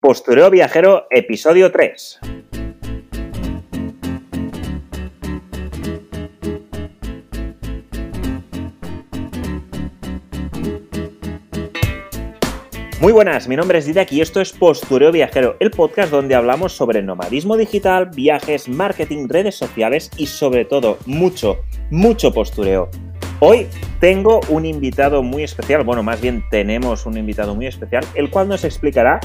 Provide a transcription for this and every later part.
Postureo Viajero, episodio 3. Muy buenas, mi nombre es Didac y esto es Postureo Viajero, el podcast donde hablamos sobre nomadismo digital, viajes, marketing, redes sociales y sobre todo mucho, mucho postureo. Hoy tengo un invitado muy especial, bueno, más bien tenemos un invitado muy especial, el cual nos explicará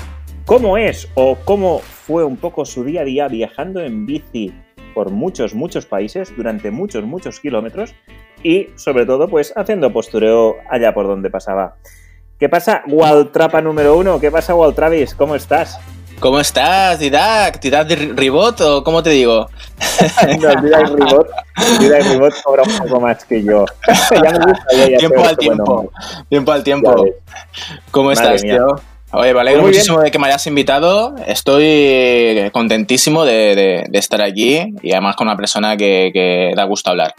cómo es o cómo fue un poco su día a día viajando en bici por muchos, muchos países durante muchos, muchos kilómetros y sobre todo pues haciendo postureo allá por donde pasaba. ¿Qué pasa, Waltrapa número uno? ¿Qué pasa, Walt Travis? ¿Cómo estás? ¿Cómo estás, Didac? ¿Didac de Ribot o cómo te digo? no, Didac Ribot, Didac Ribot cobra un poco más que yo. ya me gusta, ya, ya tiempo al tiempo, tiempo al tiempo. ¿Cómo estás, tío? Oye, me alegro Muy muchísimo bien. de que me hayas invitado. Estoy contentísimo de, de, de, estar aquí y además con una persona que, que da gusto hablar.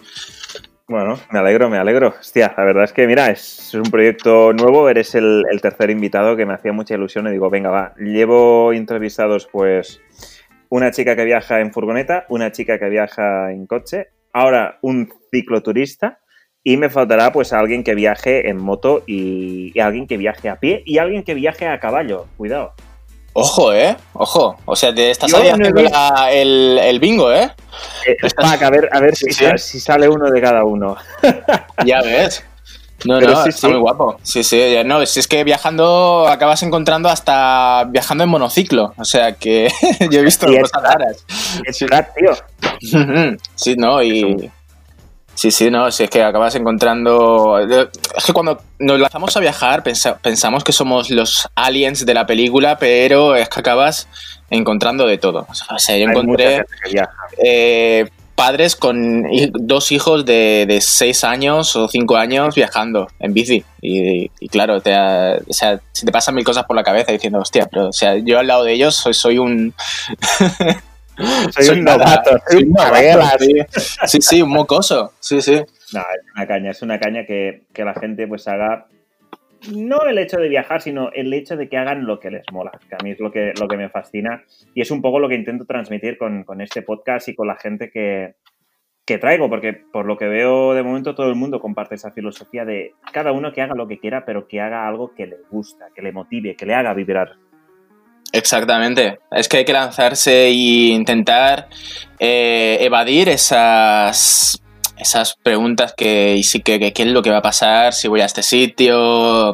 Bueno, me alegro, me alegro. Hostia, la verdad es que, mira, es un proyecto nuevo, eres el, el, tercer invitado que me hacía mucha ilusión y digo, venga, va, llevo entrevistados pues una chica que viaja en furgoneta, una chica que viaja en coche, ahora un cicloturista y me faltará pues alguien que viaje en moto y, y alguien que viaje a pie y alguien que viaje a caballo, cuidado. Ojo, ¿eh? Ojo. O sea, te estás ahí haciendo la, el, el, bingo, ¿eh? eh Pac, a ver, a ver sí, si, sí. si, sale uno de cada uno. ya ves. No, Pero no, sí, está muy guapo. Sí, sí, no, si es que viajando acabas encontrando hasta viajando en monociclo. O sea que yo he visto cosas raras. Es tío. Sí, no, y. Sí, sí, no, si es que acabas encontrando... Es que cuando nos lanzamos a viajar pensa... pensamos que somos los aliens de la película, pero es que acabas encontrando de todo. O sea, yo Hay encontré eh, padres con dos hijos de, de, seis años o cinco años viajando en bici. Y, y claro, te, o sea, si te pasan mil cosas por la cabeza diciendo, hostia, pero o sea, yo al lado de ellos soy, soy un... Soy, soy, un novato, soy un novato. Sí. sí, sí, un mocoso. Sí, sí. No, es una caña, es una caña que, que, la gente pues haga. No el hecho de viajar, sino el hecho de que hagan lo que les mola, que a mí es lo que, lo que me fascina y es un poco lo que intento transmitir con, con este podcast y con la gente que, que traigo, porque por lo que veo de momento todo el mundo comparte esa filosofía de cada uno que haga lo que quiera, pero que haga algo que le gusta, que le motive, que le haga vibrar. Exactamente. Es que hay que lanzarse e intentar eh, evadir esas, esas preguntas que, sí que, que, qué es lo que va a pasar, si voy a este sitio.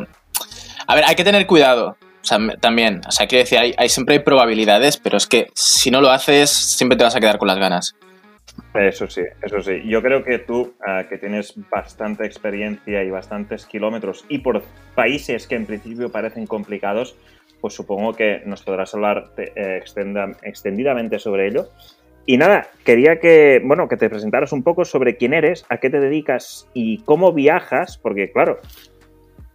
A ver, hay que tener cuidado. O sea, también, o sea, quiero decir, hay, hay, siempre hay probabilidades, pero es que si no lo haces, siempre te vas a quedar con las ganas. Eso sí, eso sí. Yo creo que tú, uh, que tienes bastante experiencia y bastantes kilómetros, y por países que en principio parecen complicados, pues supongo que nos podrás hablar eh, extendidamente sobre ello. Y nada, quería que, bueno, que te presentaras un poco sobre quién eres, a qué te dedicas y cómo viajas, porque claro,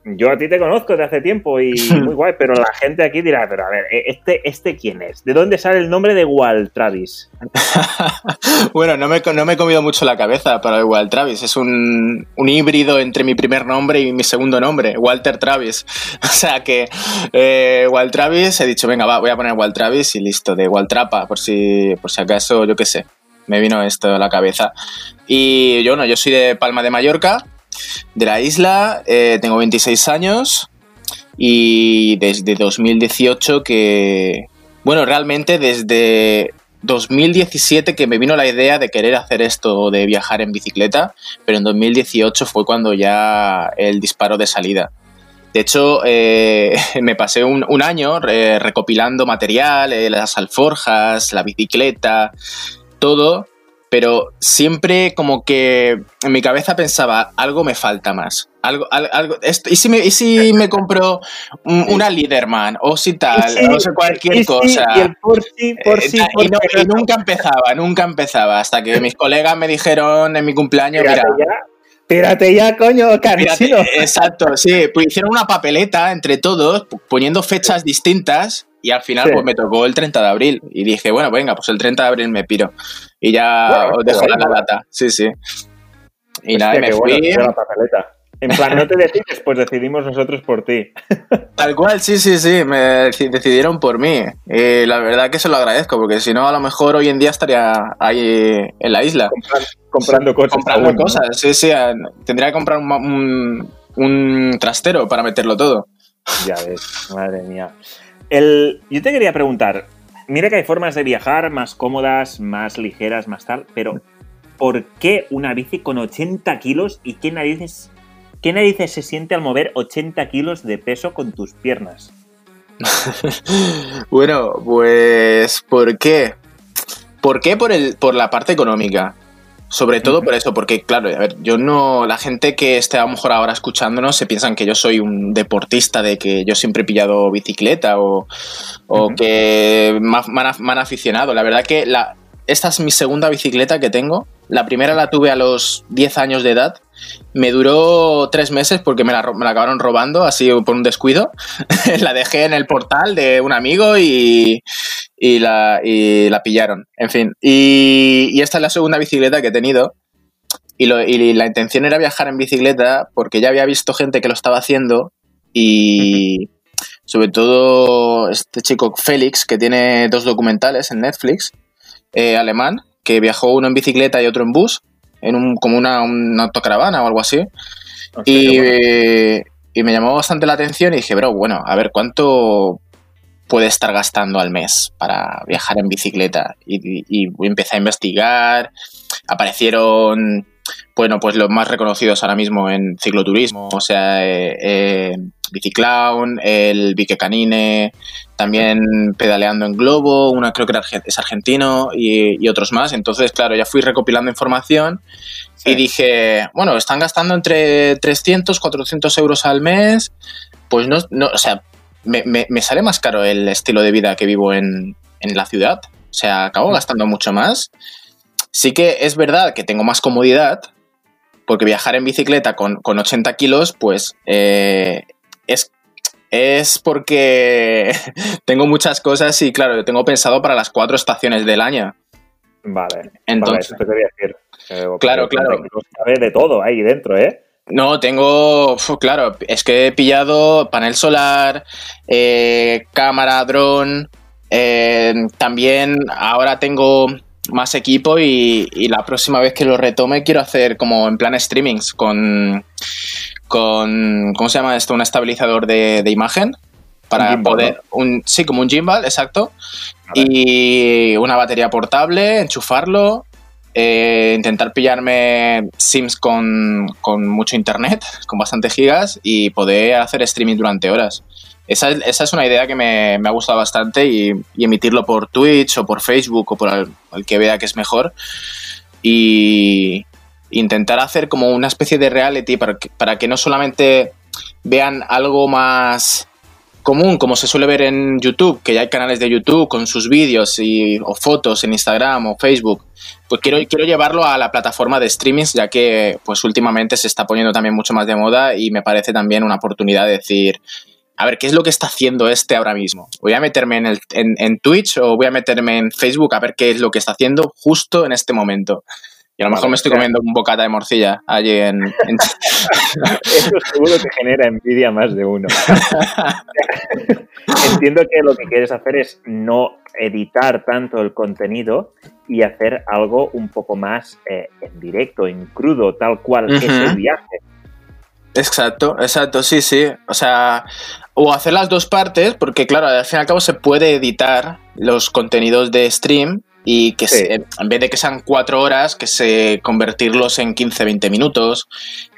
yo a ti te conozco de hace tiempo y muy guay, pero la gente aquí dirá, pero a ver, ¿este, este quién es? ¿De dónde sale el nombre de Walt Travis? bueno, no me, no me he comido mucho la cabeza para el Walt Travis. Es un, un, híbrido entre mi primer nombre y mi segundo nombre, Walter Travis. O sea que eh, Walt Travis, he dicho, venga, va, voy a poner Walt Travis y listo, de Walt Trapa, por si, por si acaso, yo qué sé, me vino esto a la cabeza. Y yo, no, yo soy de Palma de Mallorca, de la isla, eh, tengo 26 años y desde 2018 que, bueno, realmente desde 2017 que me vino la idea de querer hacer esto de viajar en bicicleta, pero en 2018 fue cuando ya el disparo de salida. De hecho, eh, me pasé un, año eh, recopilando material, las alforjas, la bicicleta, todo, pero siempre como que en mi cabeza pensaba, algo me falta más. Algo, algo, esto, ¿y, si me, ¿Y si me compro un, una Liederman o si tal, sí, no sé, cualquier sí, cosa? Y, el por sí, por sí, por y, no, y, nunca empezaba, nunca empezaba, hasta que mis colegas me dijeron en mi cumpleaños, mira, ya. Tírate ya, coño, cansino. Exacto, sí. Pues hicieron una papeleta entre todos, poniendo fechas distintas, y al final sí. pues me tocó el 30 de abril. Y dije, bueno, venga, pues el 30 de abril me piro. Y ya bueno, os dejo bueno, la data. Sí, sí. Y Hostia, nada, me fui. Bueno, la papeleta. En plan, no te decides, pues decidimos nosotros por ti. Tal cual, sí, sí, sí, me decidieron por mí. Y la verdad que se lo agradezco, porque si no, a lo mejor hoy en día estaría ahí en la isla. Comprando, cosas. Comprando cosas, sí, sí. Tendría que comprar un, un, trastero para meterlo todo. Ya ves, madre mía. El, yo te quería preguntar, mira que hay formas de viajar más cómodas, más ligeras, más tal, pero ¿por qué una bici con 80 kilos y qué narices, qué narices se siente al mover 80 kilos de peso con tus piernas? bueno, pues ¿por qué? ¿Por qué por, el, por la parte económica? Sobre todo por eso, porque claro, a ver, yo no, la gente que esté a lo mejor ahora escuchándonos se piensan que yo soy un deportista de que yo siempre he pillado bicicleta o, que me, han, aficionado. La verdad que la, esta es mi segunda bicicleta que tengo. La primera la tuve a los 10 años de edad. Me duró tres meses porque me la, acabaron robando, así por un descuido. la dejé en el portal de un amigo y, la, la, pillaron. En fin. Y, esta es la segunda bicicleta que he tenido. Y, la intención era viajar en bicicleta porque ya había visto gente que lo estaba haciendo y sobre todo este chico Félix que tiene dos documentales en Netflix eh, alemán que viajó uno en bicicleta y otro en bus, en un, como una, autocaravana o algo así. y, y, me llamó bastante la atención y dije, bro, bueno, a ver, ¿cuánto puede estar gastando al mes para viajar en bicicleta? Y, y empecé a investigar, aparecieron bueno, pues los más reconocidos ahora mismo en cicloturismo, o sea, eh, eh, Biciclown, el Vique Canine, también pedaleando en globo, una creo que es argentino y, otros más. Entonces, claro, ya fui recopilando información y dije, bueno, están gastando entre 300, 400 euros al mes, pues no, no o sea, me, me, sale más caro el estilo de vida que vivo en, en la ciudad. O sea, acabo gastando mucho más. Sí que es verdad que tengo más comodidad, porque viajar en bicicleta con, 80 kilos, pues eh, es, es porque tengo muchas cosas y claro, yo tengo pensado para las cuatro estaciones del año. Vale, entonces te quería decir. Eh, claro, claro. de todo ahí dentro, ¿eh? No, tengo, claro, es que he pillado panel solar, eh, cámara, dron, también ahora tengo más equipo y, la próxima vez que lo retome quiero hacer como en plan streamings con, con ¿cómo se llama esto? Un estabilizador de, imagen para poder, un, sí, como un gimbal, exacto, y una batería portable, enchufarlo, eh, intentar pillarme Sims con, con mucho internet, con bastantes gigas y poder hacer streaming durante horas. Esa, es una idea que me, ha gustado bastante y, emitirlo por Twitch o por Facebook o por el, que vea que es mejor. Y intentar hacer como una especie de reality para que, para que no solamente vean algo más común, como se suele ver en YouTube, que ya hay canales de YouTube con sus vídeos y, o fotos en Instagram o Facebook, pues quiero, quiero llevarlo a la plataforma de streamings, ya que pues últimamente se está poniendo también mucho más de moda y me parece también una oportunidad de decir, a ver, ¿qué es lo que está haciendo este ahora mismo? ¿Voy a meterme en, el, en, Twitch o voy a meterme en Facebook a ver qué es lo que está haciendo justo en este momento? Y a lo mejor me estoy comiendo un bocata de morcilla allí en... Eso seguro que genera envidia más de uno. Entiendo que lo que quieres hacer es no editar tanto el contenido y hacer algo un poco más eh, en directo, en crudo, tal cual es el viaje. Exacto, exacto, sí, sí. O sea, o hacer las dos partes, porque claro, al fin y al cabo se puede editar los contenidos de stream y que en vez de que sean cuatro horas, que se convertirlos en 15, 20 minutos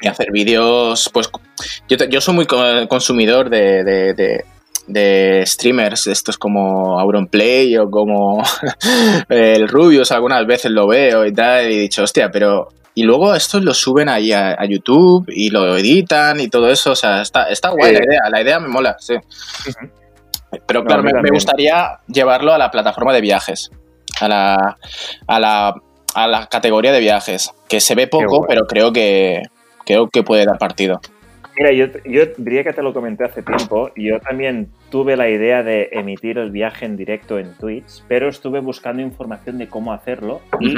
y hacer vídeos, pues yo, yo soy muy consumidor de, de, de, streamers, estos como Auronplay o como el Rubius, algunas veces lo veo y tal, y he dicho, hostia, pero y luego estos lo suben ahí a, YouTube y lo editan y todo eso. O sea, está, está guay la idea. La idea me mola, sí. Pero claro, me, gustaría llevarlo a la plataforma de viajes. A la, a la, a la categoría de viajes. Que se ve poco, pero creo que, creo que puede dar partido. Mira, yo, yo diría que te lo comenté hace tiempo. Yo también tuve la idea de emitir el viaje en directo en Twitch, pero estuve buscando información de cómo hacerlo y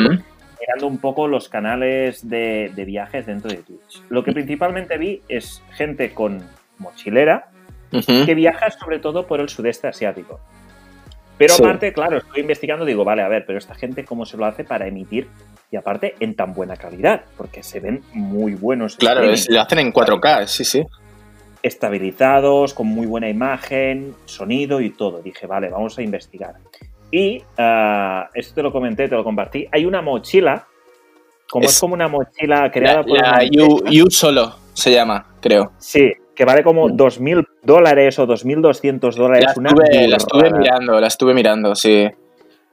mirando un poco los canales de, viajes dentro de Twitch. lo que principalmente vi es gente con mochilera que viaja sobre todo por el sudeste asiático. Pero aparte, claro, estoy investigando, digo, vale, a ver, pero esta gente cómo se lo hace para emitir y aparte en tan buena calidad, porque se ven muy buenos. Claro, lo hacen en 4K, sí, sí. Estabilizados, con muy buena imagen, sonido y todo. Dije, vale, vamos a investigar. Y ah, esto te lo comenté, te lo compartí. Hay una mochila, como es, como una mochila creada por. La you, Solo se llama, creo. Sí, que vale como 2.000 dólares o 2.200 dólares. La estuve, la estuve mirando, la estuve mirando, sí.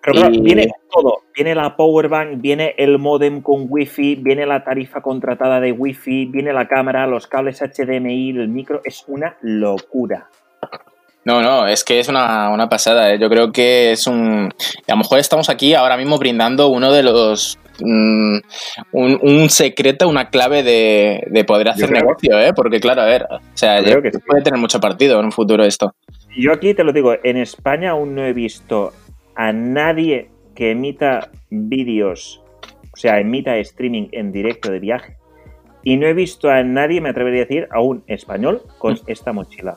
Pero viene todo. Viene la powerbank, viene el modem con wifi, viene la tarifa contratada de wifi, viene la cámara, los cables HDMI, el micro. Es una locura. No, no, es que es una, pasada. ¿eh? Yo creo que es un... A lo mejor estamos aquí ahora mismo brindando uno de los... Mm, un, secreto, una clave de, poder hacer negocio, ¿eh? Porque claro, a ver, o sea, puede tener mucho partido en un futuro esto. Yo aquí te lo digo, en España aún no he visto a nadie que emita vídeos, o sea, emita streaming en directo de viaje. Y no he visto a nadie, me atrevería a decir, a un español con mm. esta mochila.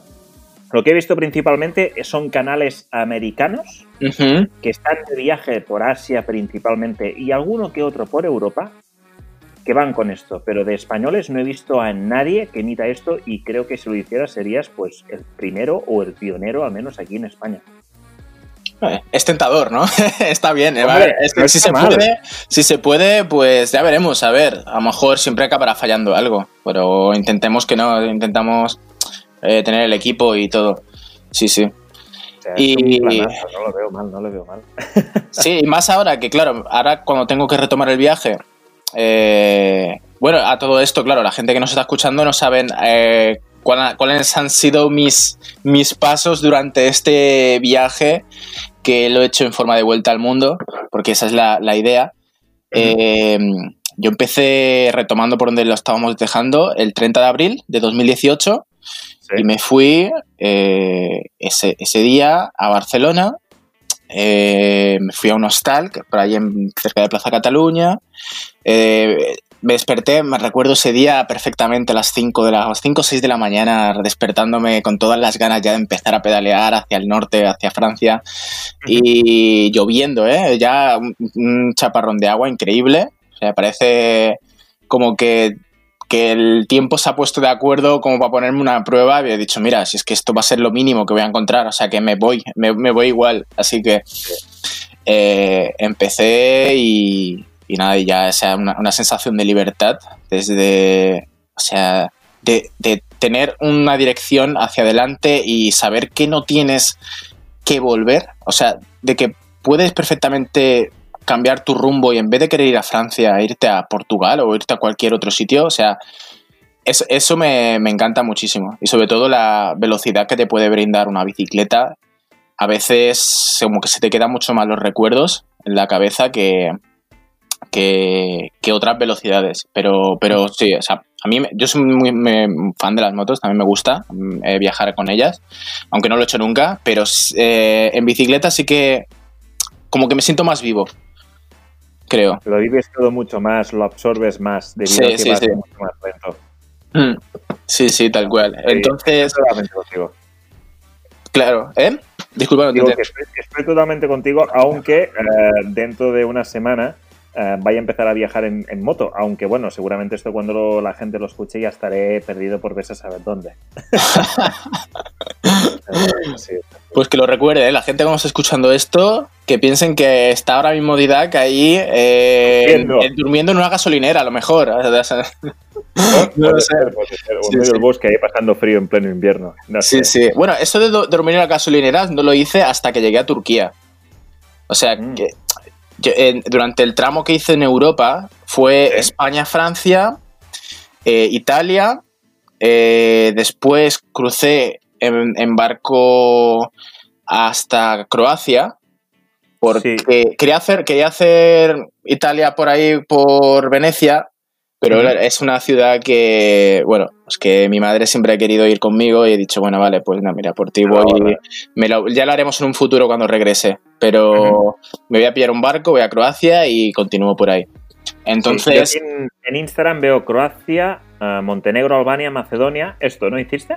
Lo que he visto principalmente son canales americanos que están de viaje por Asia principalmente y alguno que otro por Europa que van con esto. Pero de españoles no he visto a nadie que emita esto y creo que si lo hiciera serías pues el primero o el pionero al menos aquí en España. Eh, es tentador, ¿no? Está bien. Eh, si, se puede, si se puede, pues ya veremos. A ver, a lo mejor siempre acabará fallando algo, pero intentemos que no, intentamos eh, tener el equipo y todo. Sí, sí. y no lo veo mal, no lo veo mal. sí, y más ahora que, claro, ahora cuando tengo que retomar el viaje, bueno, a todo esto, claro, la gente que nos está escuchando no saben cuáles han sido mis, mis pasos durante este viaje que lo he hecho en forma de vuelta al mundo, porque esa es la, idea. Yo empecé retomando por donde lo estábamos dejando el 30 de abril de 2018 y me fui eh, ese, día a Barcelona. Eh, me fui a un hostal por ahí en, cerca de Plaza Cataluña. Eh, me desperté, me recuerdo ese día perfectamente a las 5 de las 5 o 6 de la mañana, despertándome con todas las ganas ya de empezar a pedalear hacia el norte, hacia Francia, y lloviendo, ¿eh? ya un, chaparrón de agua increíble. O sea, parece como que, el tiempo se ha puesto de acuerdo como para ponerme una prueba y he dicho, mira, si es que esto va a ser lo mínimo que voy a encontrar, o sea que me voy, me, voy igual. Así que eh, empecé y, y nada, y ya sea una, sensación de libertad desde, o sea, de, tener una dirección hacia adelante y saber que no tienes que volver, o sea, de que puedes perfectamente cambiar tu rumbo y en vez de querer ir a Francia, irte a Portugal o irte a cualquier otro sitio, o sea, eso, me, me, encanta muchísimo. Y sobre todo la velocidad que te puede brindar una bicicleta. A veces como que se te quedan mucho más los recuerdos en la cabeza que, que, otras velocidades. Pero, pero sí, o sea, a mí yo soy muy, fan de las motos, también me gusta eh, viajar con ellas, aunque no lo he hecho nunca, pero eh, en bicicleta sí que como que me siento más vivo, creo. Lo vives todo mucho más, lo absorbes más, debido sí, a que sí, sí. mucho más lento. Mm, sí, sí, tal cual. Entonces... Claro, ¿eh? Disculpa, no Digo que estoy, totalmente contigo, aunque eh, dentro de una semana eh, vaya a empezar a viajar en, moto. Aunque bueno, seguramente esto cuando la gente lo escuche ya estaré perdido por verse a saber dónde. pues que lo recuerde, ¿eh? la gente que está escuchando esto, que piensen que está ahora mismo Didac ahí eh, durmiendo. En, una gasolinera, a lo mejor. no, sé. el bosque ahí pasando frío en pleno invierno. sí, sí. Bueno, eso de dormir en la gasolinera no lo hice hasta que llegué a Turquía. O sea, mm. que durante el tramo que hice en Europa fue España-Francia, eh, Italia, eh, después crucé en, barco hasta Croacia, porque quería, hacer, quería hacer Italia por ahí, por Venecia, pero es una ciudad que, bueno, es que mi madre siempre ha querido ir conmigo y he dicho, bueno, vale, pues no, mira, por ti voy. ya lo haremos en un futuro cuando regrese. Pero me voy a pillar un barco, voy a Croacia y continúo por ahí. Entonces... Sí, en, en, Instagram veo Croacia, uh, Montenegro, Albania, Macedonia. ¿Esto no hiciste?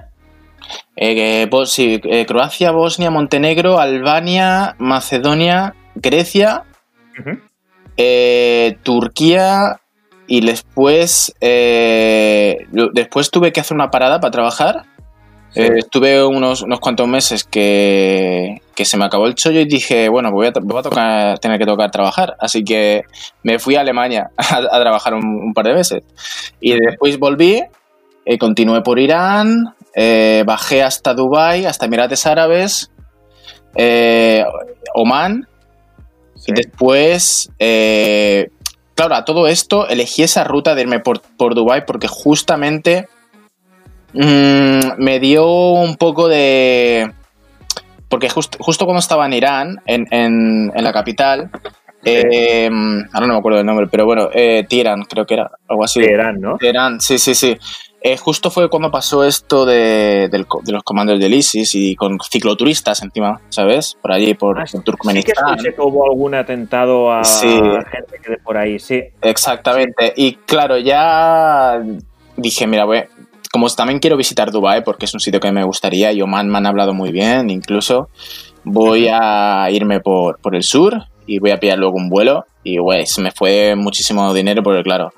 Eh, bos, sí, eh, Croacia, Bosnia, Montenegro, Albania, Macedonia, Grecia, uh -huh. eh, Turquía y después, eh, después tuve que hacer una parada para trabajar. Sí. Eh, estuve unos, unos cuantos meses que, que, se me acabó el chollo y dije, bueno, voy a, voy a tocar, tener que tocar trabajar. Así que me fui a Alemania a, a trabajar un, un, par de veces. Y después volví, eh, continué por Irán, eh, bajé hasta Dubai, hasta Emirates Árabes, eh, Oman. Sí. Y después, eh, claro, a todo esto elegí esa ruta de irme por, por Dubai porque justamente mmm, me dio un poco de... Porque just, justo cuando estaba en Irán, en, en, en la capital, eh, ahora no me acuerdo del nombre, pero bueno, eh, Teherán creo que era, algo así. Teherán, ¿no? Teherán, sí, sí, sí. Eh, justo fue cuando pasó esto de, de, de, los comandos del ISIS y con cicloturistas encima, ¿sabes? Por allí, por ah, Turkmenistán. Sí que, que hubo algún atentado a sí. gente que de por ahí, sí. Exactamente. Y claro, ya dije, mira, voy, como también quiero visitar Dubai porque es un sitio que me gustaría y Oman me han hablado muy bien, incluso voy a irme por, por el sur y voy a pillar luego un vuelo y güey, se me fue muchísimo dinero porque claro,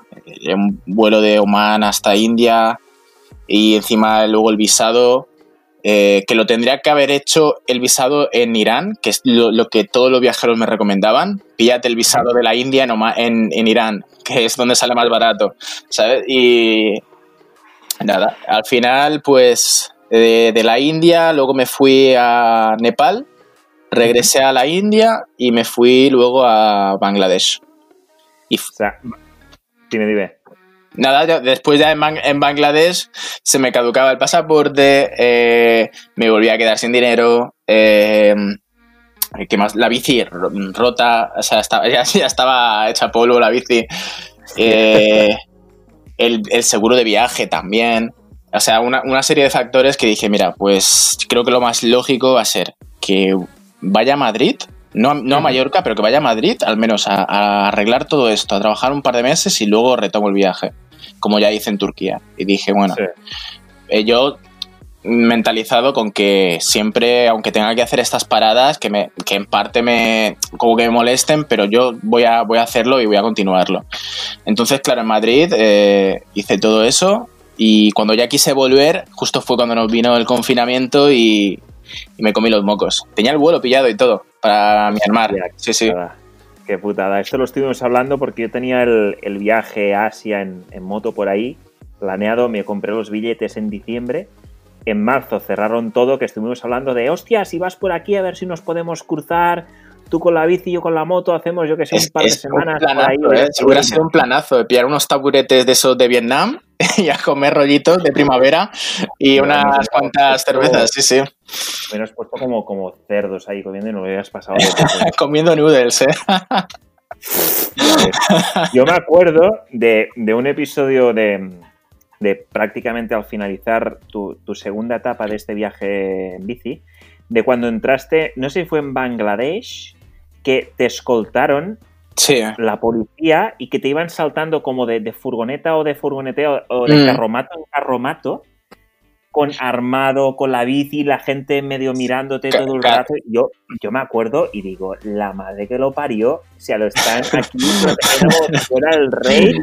un vuelo de Oman hasta India y encima luego el visado eh, que lo tendría que haber hecho el visado en Irán, que es lo, que todos los viajeros me recomendaban. Píllate el visado de la India en, en, en Irán, que es donde sale más barato, ¿sabes? Y nada, al final pues de, de la India luego me fui a Nepal regresé a la India y me fui luego a Bangladesh. Y o sea, dime, dime. Nada, después ya en, Bang en, Bangladesh se me caducaba el pasaporte, eh, me volví a quedar sin dinero, eh, que más? La bici rota, o sea, estaba, ya, ya estaba hecha polvo la bici. Eh, el, el, seguro de viaje también. O sea, una, una serie de factores que dije, mira, pues creo que lo más lógico va a ser que vaya a Madrid, no, no a Mallorca, pero que vaya a Madrid, al menos a, a, arreglar todo esto, a trabajar un par de meses y luego retomo el viaje, como ya hice en Turquía. Y dije, bueno, sí. eh, yo mentalizado con que siempre, aunque tenga que hacer estas paradas, que, me, que en parte me, como que me molesten, pero yo voy a, voy a hacerlo y voy a continuarlo. Entonces, claro, en Madrid eh, hice todo eso y cuando ya quise volver, justo fue cuando nos vino el confinamiento y, y me comí los mocos. Tenía el vuelo pillado y todo para mi armar. Sí, sí. Qué putada. Esto lo estuvimos hablando porque yo tenía el, el viaje a Asia en, en, moto por ahí planeado. Me compré los billetes en diciembre. En marzo cerraron todo, que estuvimos hablando de, hostia, si vas por aquí a ver si nos podemos cruzar. Tú con la bici, yo con la moto, hacemos yo que sé, un par es, de semanas. Un planazo, por ahí, ¿eh? hubiera sido un planazo de pillar unos taburetes de esos de Vietnam y a comer rollitos de primavera y bueno, unas cuantas cervezas, sí, sí. Me has puesto como, como cerdos ahí comiendo y no lo habías pasado. comiendo noodles, ¿eh? Yo me acuerdo de, de un episodio de, de, prácticamente al finalizar tu, tu, segunda etapa de este viaje en bici, de cuando entraste, no sé si fue en Bangladesh, que te escoltaron sí. la policía y que te iban saltando como de, de furgoneta o de furgoneteo o de mm. carromato en carromato con armado, con la bici, la gente medio mirándote todo el rato. Yo, yo me acuerdo y digo, la madre que lo parió, o sea, lo están aquí fuera el rey.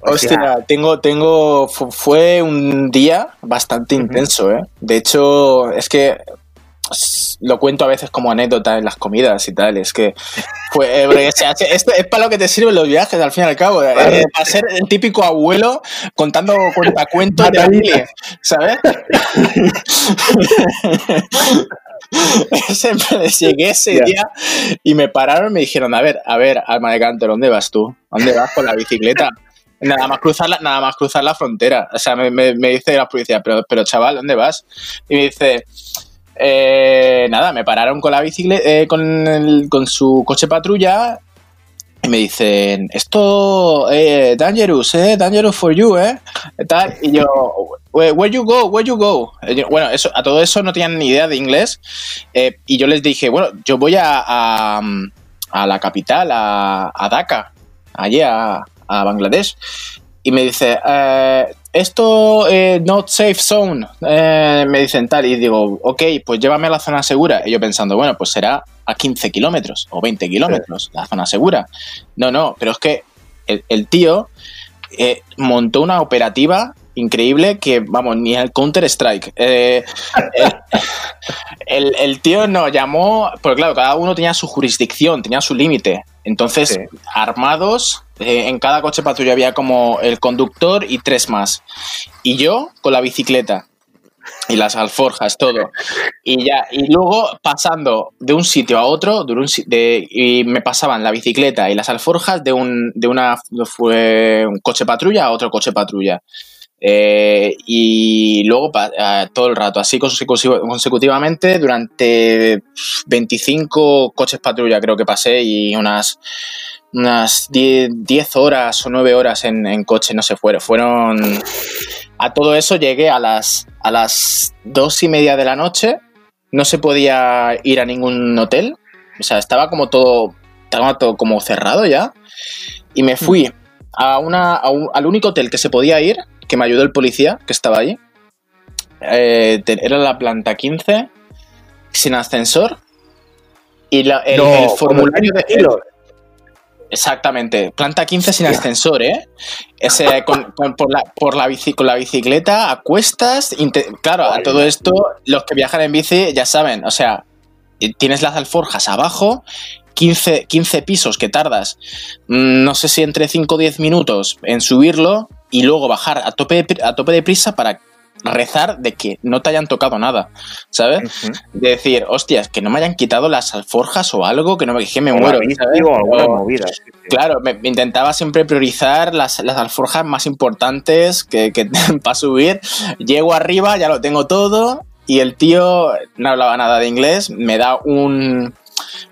O Hostia, sea, tengo, tengo, fue un día bastante uh -huh. intenso, ¿eh? De hecho, es que lo cuento a veces como anécdota en las comidas y tal. Es que fue, eh, esto es para lo que te sirven los viajes, al fin y al cabo. Eh, para ser el típico abuelo contando cuentacuentos de familia, ¿sabes? Llegué ese yeah. día y me pararon y me dijeron, a ver, a ver, alma de canto, ¿dónde vas tú? ¿Dónde vas con la bicicleta? Nada más cruzar la, nada más cruzar la frontera. O sea, me, me, me dice la policía, pero, pero chaval, ¿dónde vas? Y me dice, eh, nada, me pararon con la bicicleta, eh, con, su coche patrulla y me dicen, esto, eh, dangerous, eh, dangerous for you, eh, tal, y yo, where you go, where you go, bueno, eso, a todo eso no tenían ni idea de inglés, eh, y yo les dije, bueno, yo voy a, a, la capital, a, a Dhaka, allí a, a Bangladesh. Y me dice, eh, esto eh, not safe zone, eh, me dicen tal, y digo, ok, pues llévame a la zona segura. Y yo pensando, bueno, pues será a 15 kilómetros o 20 kilómetros la zona segura. No, no, pero es que el, el tío eh, montó una operativa increíble que, vamos, ni el Counter-Strike. Eh, el, el, tío nos llamó, porque claro, cada uno tenía su jurisdicción, tenía su límite. Entonces, sí. armados, eh, en cada coche patrulla había como el conductor y tres más. Y yo con la bicicleta. Y las alforjas, todo. Y ya, y luego pasando de un sitio a otro, de un, de, y me pasaban la bicicleta y las alforjas de un, de una fue un coche patrulla a otro coche patrulla. Eh, y luego uh, todo el rato, así consecutivamente, durante 25 coches patrulla creo que pasé y unas, unas 10, 10 horas o 9 horas en, en, coche, no sé, fueron. fueron a todo eso llegué a las, a las 2 y media de la noche, no se podía ir a ningún hotel, o sea, estaba como todo, estaba todo como cerrado ya, y me fui a una, a un, al único hotel que se podía ir, que me ayudó el policía que estaba allí. Eh, era la planta 15, sin ascensor. Y la, el, no, el, formulario de. El, exactamente, planta 15 sin ascensor, ¿eh? Ese, con, con, por, la, por la bici, con la bicicleta a cuestas. Claro, a todo esto, los que viajan en bici ya saben, o sea, tienes las alforjas abajo 15, 15, pisos que tardas, mm, no sé si entre 5 o 10 minutos en subirlo y luego bajar a tope de, a tope de prisa para rezar de que no te hayan tocado nada, ¿sabes? Uh -huh. De decir, hostias, que no me hayan quitado las alforjas o algo, que no me, que me muero, ¿sabes? alguna o, movida. Sí, sí. Claro, me, me, intentaba siempre priorizar las, las alforjas más importantes que, que para subir. Llego arriba, ya lo tengo todo y el tío no hablaba nada de inglés, me da un,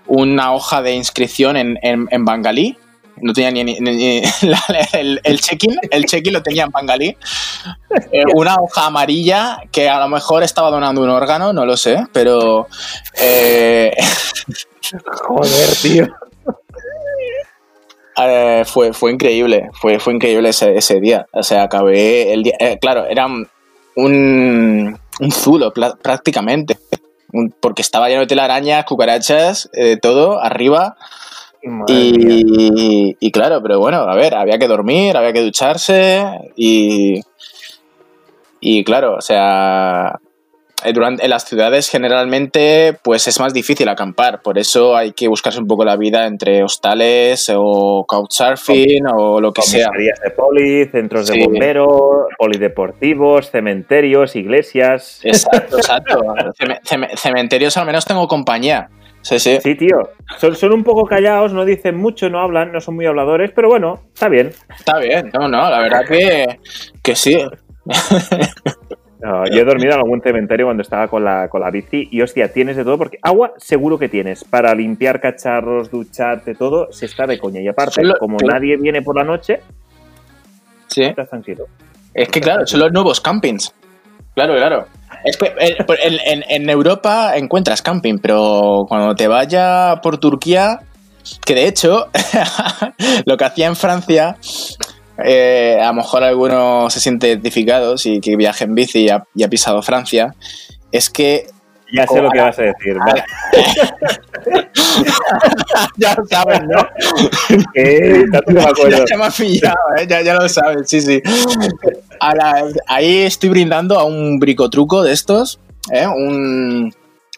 una hoja de inscripción en, en, en Bangalí, no tenía ni, ni, ni la, el, el check-in, el check-in lo tenía en Bangalí. Eh, una hoja amarilla que a lo mejor estaba donando un órgano, no lo sé, pero. Eh, Joder, tío. Eh, fue, fue increíble, fue, fue increíble ese, ese día. O sea, acabé el día. Eh, claro, era un, un zulo prácticamente. Un, porque estaba lleno de telarañas, cucarachas, todo arriba. Y, y, claro, pero bueno, a ver, había que dormir, había que ducharse y, y claro, o sea, durante, en las ciudades generalmente pues es más difícil acampar, por eso hay que buscarse un poco la vida entre hostales o couchsurfing o lo que sea. de poli, centros sí. de bomberos, polideportivos, cementerios, iglesias. Exacto, exacto. Cementerios al menos tengo compañía. Sí, sí. Sí, tío. Son, son, un poco callados, no dicen mucho, no hablan, no son muy habladores, pero bueno, está bien. Está bien, no, no, la verdad que, que sí. No, yo he dormido en algún cementerio cuando estaba con la, con la bici y hostia, tienes de todo porque agua seguro que tienes para limpiar cacharros, ducharte, todo, se está de coña. Y aparte, Solo, como claro. nadie viene por la noche, sí. estás tranquilo. Es que claro, son los nuevos campings. Claro, claro. Es que eh, en, en, Europa encuentras camping, pero cuando te vaya por Turquía, que de hecho, lo que hacía en Francia, eh, a lo mejor alguno se siente identificado y que viaje en bici y ha pisado Francia, es que ya sé lo que vas a decir. ¿vale? ya lo sabes, ¿no? ¿Qué? Me acuerdo. Ya, me has pillado, ¿eh? ya, ya, lo sabes, sí, sí. Ahora, ahí estoy brindando a un bricotruco de estos, ¿eh? un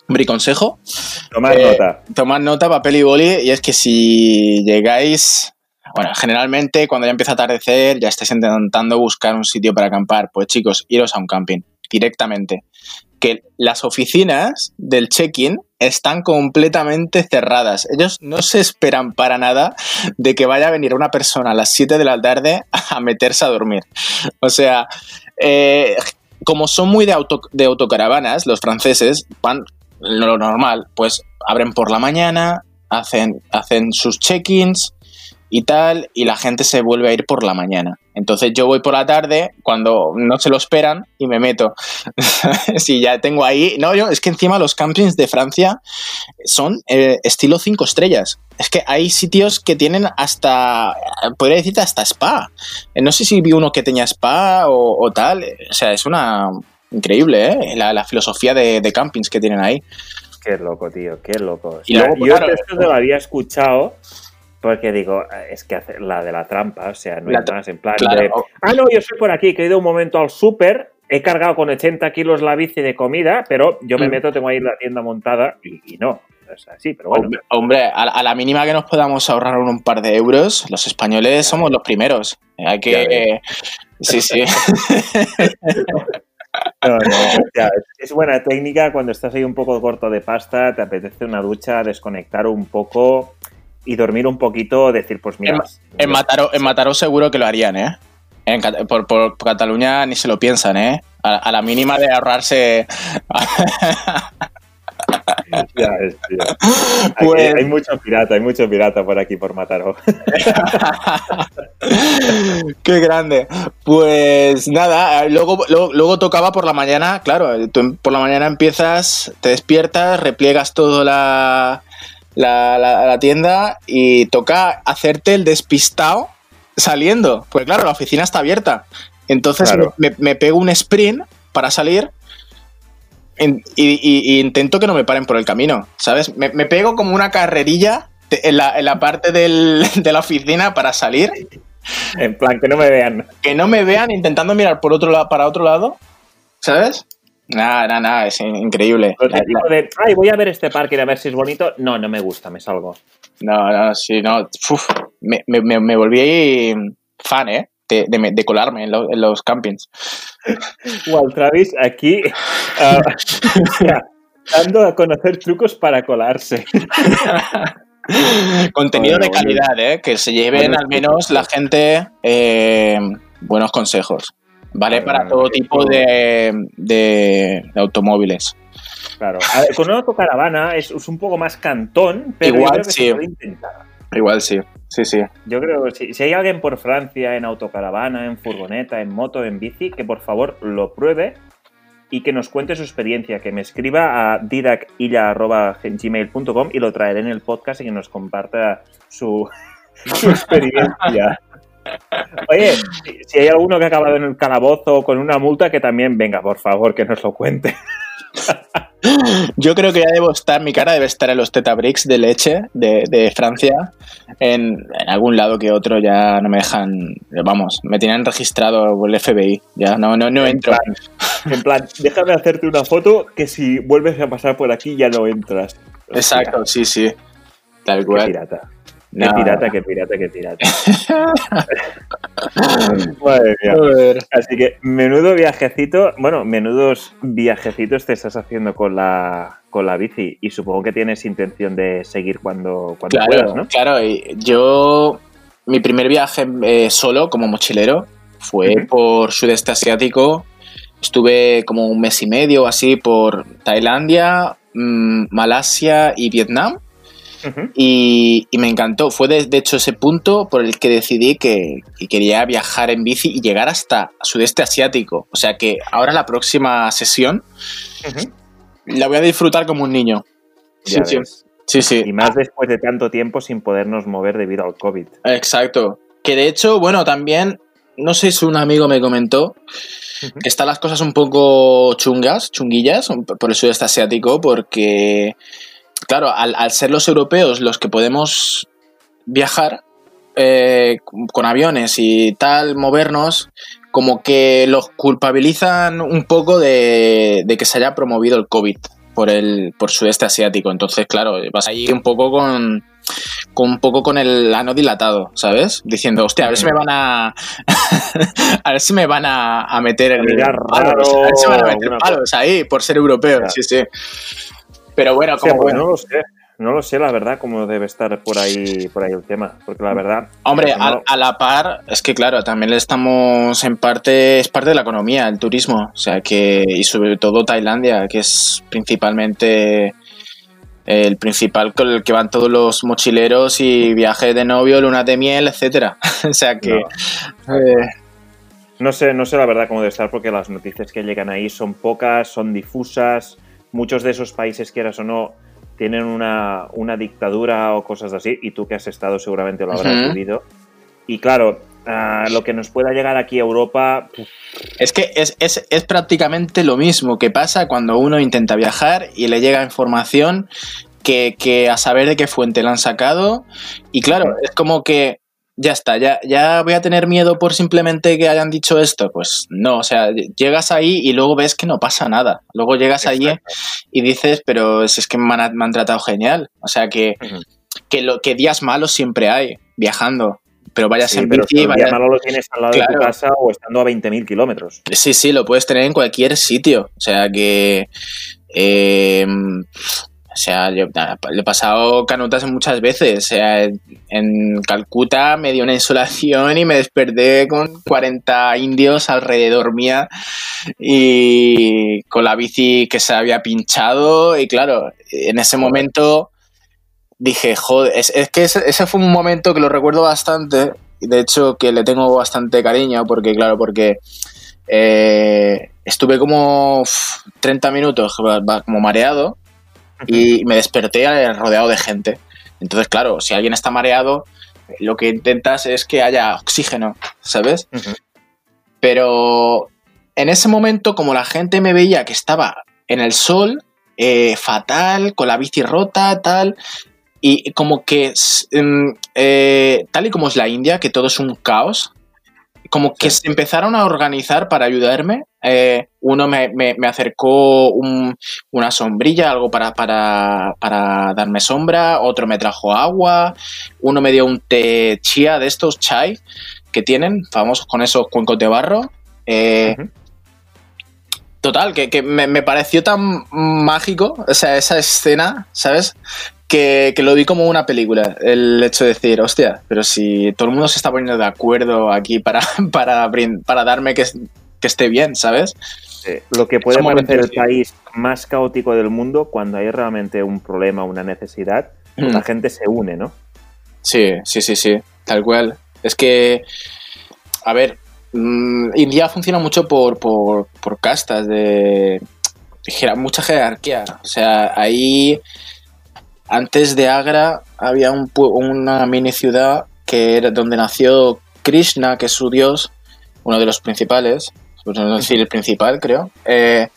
briconsejo. Tomad eh, nota. Tomad nota, papel y boli, y es que si llegáis bueno, generalmente cuando ya empieza a atardecer ya estáis intentando buscar un sitio para acampar. Pues chicos, iros a un camping directamente. Que las oficinas del check-in están completamente cerradas. Ellos no se esperan para nada de que vaya a venir una persona a las 7 de la tarde a meterse a dormir. O sea, eh, como son muy de, auto, de autocaravanas, los franceses van lo normal, pues abren por la mañana, hacen, hacen sus check-ins, y tal, y la gente se vuelve a ir por la mañana. Entonces yo voy por la tarde cuando no se lo esperan y me meto. si ya tengo ahí. No, yo, es que encima los campings de Francia son eh, estilo 5 estrellas. Es que hay sitios que tienen hasta, podría decirte hasta spa. Eh, no sé si vi uno que tenía spa o, tal. O sea, es una increíble, ¿eh? La, filosofía de, campings que tienen ahí. Qué loco, tío, qué loco. Y luego, yo esto te lo había escuchado porque digo, es que hace la de la trampa, o sea, no hay más en plan de, ah, no, yo soy por aquí, que he ido un momento al súper, he cargado con 80 kilos la bici de comida, pero yo me mm. meto, tengo ahí la tienda montada y, no. Es así, pero bueno. Hombre, a, la mínima que nos podamos ahorrar un par de euros, los españoles somos los primeros. Hay que. sí, sí. No, no, es buena técnica cuando estás ahí un poco corto de pasta, te apetece una ducha, desconectar un poco y dormir un poquito, decir, pues mira. En, en, Mataró, seguro que lo harían, ¿eh? por, por, Cataluña ni se lo piensan, ¿eh? A, la mínima de ahorrarse. ya, es, pues- hay mucho pirata, hay mucho pirata por aquí, por Mataró. Qué grande. Pues nada, luego, luego, tocaba por la mañana, claro, tú por la mañana empiezas, te despiertas, repliegas todo la, la, la, tienda y toca hacerte el despistado saliendo. Pues claro, la oficina está abierta. Entonces me, pego un sprint para salir y, intento que no me paren por el camino, ¿sabes? Me, pego como una carrerilla en la, parte de la oficina para salir. En plan, que no me vean. Que no me vean intentando mirar por otro lado, para otro lado, ¿sabes? Nada, nada, nada, es increíble. de, ay, voy a ver este parque y a ver si es bonito. No, no me gusta, me salgo. No, no, sí, no. me, me, me, volví fan, ¿eh? De, de, colarme en, los campings. Igual, Travis, aquí uh, dando a conocer trucos para colarse. Contenido de calidad, ¿eh? Que se lleven al menos la gente eh, buenos consejos. Vale para todo tipo de, automóviles. Claro. con una autocaravana es, es, un poco más cantón, pero igual sí. Igual sí. Sí, sí. Yo creo que si, si, hay alguien por Francia en autocaravana, en furgoneta, en moto, en bici, que por favor lo pruebe y que nos cuente su experiencia, que me escriba a didacilla.gmail.com y lo traeré en el podcast y que nos comparta su, su experiencia. Oye, si hay alguno que ha acabado en el calabozo con una multa, que también venga, por favor, que nos lo cuente. Yo creo que ya debo estar, mi cara debe estar en los Tetabricks de leche de, Francia, en, algún lado que otro ya no me dejan, vamos, me tienen registrado el FBI, ya no, no, no entro. en plan, déjame hacerte una foto que si vuelves a pasar por aquí ya no entras. Exacto, sí, sí, tal cual. pirata. Qué pirata, qué pirata, qué pirata. Madre mía. Así que menudo viajecito, bueno, menudos viajecitos te estás haciendo con la, con la bici y supongo que tienes intención de seguir cuando, cuando puedas, ¿no? Claro, yo, mi primer viaje eh, solo como mochilero fue por sudeste asiático. Estuve como un mes y medio así por Tailandia, mm, Malasia y Vietnam y, me encantó. Fue de, hecho ese punto por el que decidí que, quería viajar en bici y llegar hasta sudeste asiático. O sea que ahora la próxima sesión la voy a disfrutar como un niño. Sí, sí. sí, Y más después de tanto tiempo sin podernos mover debido al COVID. Exacto. Que de hecho, bueno, también, no sé si un amigo me comentó que están las cosas un poco chungas, chunguillas, por el sudeste asiático, porque claro, al, ser los europeos los que podemos viajar eh, con aviones y tal, movernos, como que los culpabilizan un poco de, que se haya promovido el COVID por el por sudeste asiático. Entonces, claro, vas ahí un poco con, con un poco con el ano dilatado, ¿sabes? Diciendo, hostia, a ver si me van a a ver si me van a, meter en palos, a ver si me van a meter palos ahí por ser europeo, sí, sí. Pero bueno, como no lo sé. No lo sé, la verdad, cómo debe estar por ahí, por ahí el tema. Porque la verdad. Hombre, a, la par, es que claro, también estamos en parte, es parte de la economía, el turismo. O sea que, y sobre todo Tailandia, que es principalmente el principal con el que van todos los mochileros y viajes de novio, luna de miel, etcétera. o sea que. Eh, No sé, no sé la verdad cómo debe estar porque las noticias que llegan ahí son pocas, son difusas. Muchos de esos países, quieras o no, tienen una, una dictadura o cosas así, y tú que has estado seguramente lo habrás Ujú. vivido. Y claro, ah, lo que nos pueda llegar aquí a Europa, Es que es, es- es prácticamente lo mismo que pasa cuando uno intenta viajar y le llega información que, que a saber de qué fuente la han sacado. Y claro, es como que ya está, ya, ya voy a tener miedo por simplemente que hayan dicho esto. Pues no, o sea, llegas ahí y luego ves que no pasa nada. Luego llegas allí Exacto. y dices, pero si es que me han, me han tratado genial. O sea, que, que, lo, que días malos siempre hay viajando. Pero vayas sí, en pero bici, si vayas- malo lo tienes al lado de tu casa o estando a 20.000 kilómetros. Sí, sí, lo puedes tener en cualquier sitio. O sea que. eh, o sea, yo le he pasado canutas muchas veces. O sea, en Calcuta me dio una insolación y me desperté con 40 indios alrededor mía y con la bici que se había pinchado. Y claro, en ese momento dije, joder, es, es que ese, ese fue un momento que lo recuerdo bastante. De hecho, que le tengo bastante cariño porque, claro, porque eh, estuve como uf, 30 minutos como mareado y me desperté rodeado de gente. Entonces, claro, si alguien está mareado, lo que intentas es que haya oxígeno, ¿sabes? Pero en ese momento, como la gente me veía que estaba en el sol, eh, fatal, con la bici rota, tal, y como que, mm, eh, tal y como es la India, que todo es un caos, como que Sí. se empezaron a organizar para ayudarme. Eh, uno me, me- me acercó un- una sombrilla, algo para, para, para darme sombra, otro me trajo agua, uno me dio un té chía de estos, chai, que tienen, famosos con esos cuencos de barro. Eh. Total, que, que me, me pareció tan mágico, o sea, esa escena, ¿sabes? Que, que lo vi como una película, el hecho de decir, hostia, pero si todo el mundo se está poniendo de acuerdo aquí para, para, para darme que, que esté bien, ¿sabes? Lo que puede parecer el país más caótico del mundo cuando hay realmente un problema, una necesidad, pues Mm. la gente se une, ¿no? Sí, sí, sí, sí, tal cual. Es que, a ver, mm, India funciona mucho por, por, por castas de, mucha jerarquía. O sea, ahí, antes de Agra, había una mini ciudad que era donde nació Krishna, que es su dios, uno de los principales, por no decir el principal, creo. eh,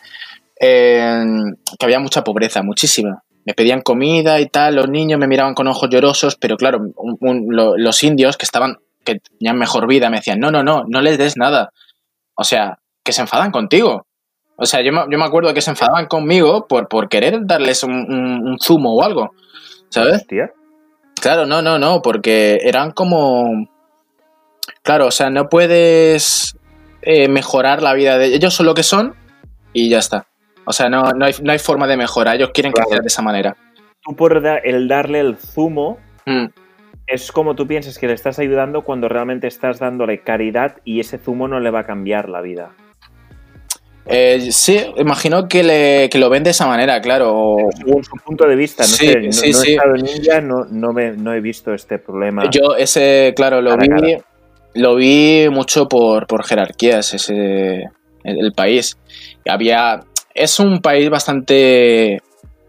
que había mucha pobreza, muchísima. Me pedían comida y tal, los niños me miraban con ojos llorosos, pero claro, un- lo- los indios que estaban, que tenían mejor vida, me decían, no, no, no, no les des nada. O sea, que se enfadan contigo. O sea, yo me, yo me acuerdo que se enfadaban conmigo por, por querer darles un, un- un zumo o algo, ¿sabes? Hostia. Claro, no, no, no, porque eran como... Claro, o sea, no puedes eh, mejorar la vida de ellos, son lo que son y ya está. O sea, no, no, hay, no hay forma de mejorar, ellos quieren Claro. crecer de esa manera. Tú por da- el darle el zumo Mm, es como tú piensas que le estás ayudando cuando realmente estás dándole caridad y ese zumo no le va a cambiar la vida. Eh, sí, imagino que, le, que lo ven de esa manera, claro. Según su punto de vista, no Sí, sé, no, sí, no sí. he estado en India, no, no, me- no he visto este problema. Yo ese, claro, lo vi, cara. lo vi mucho por, por jerarquías, ese, el, el país. Había, es un país bastante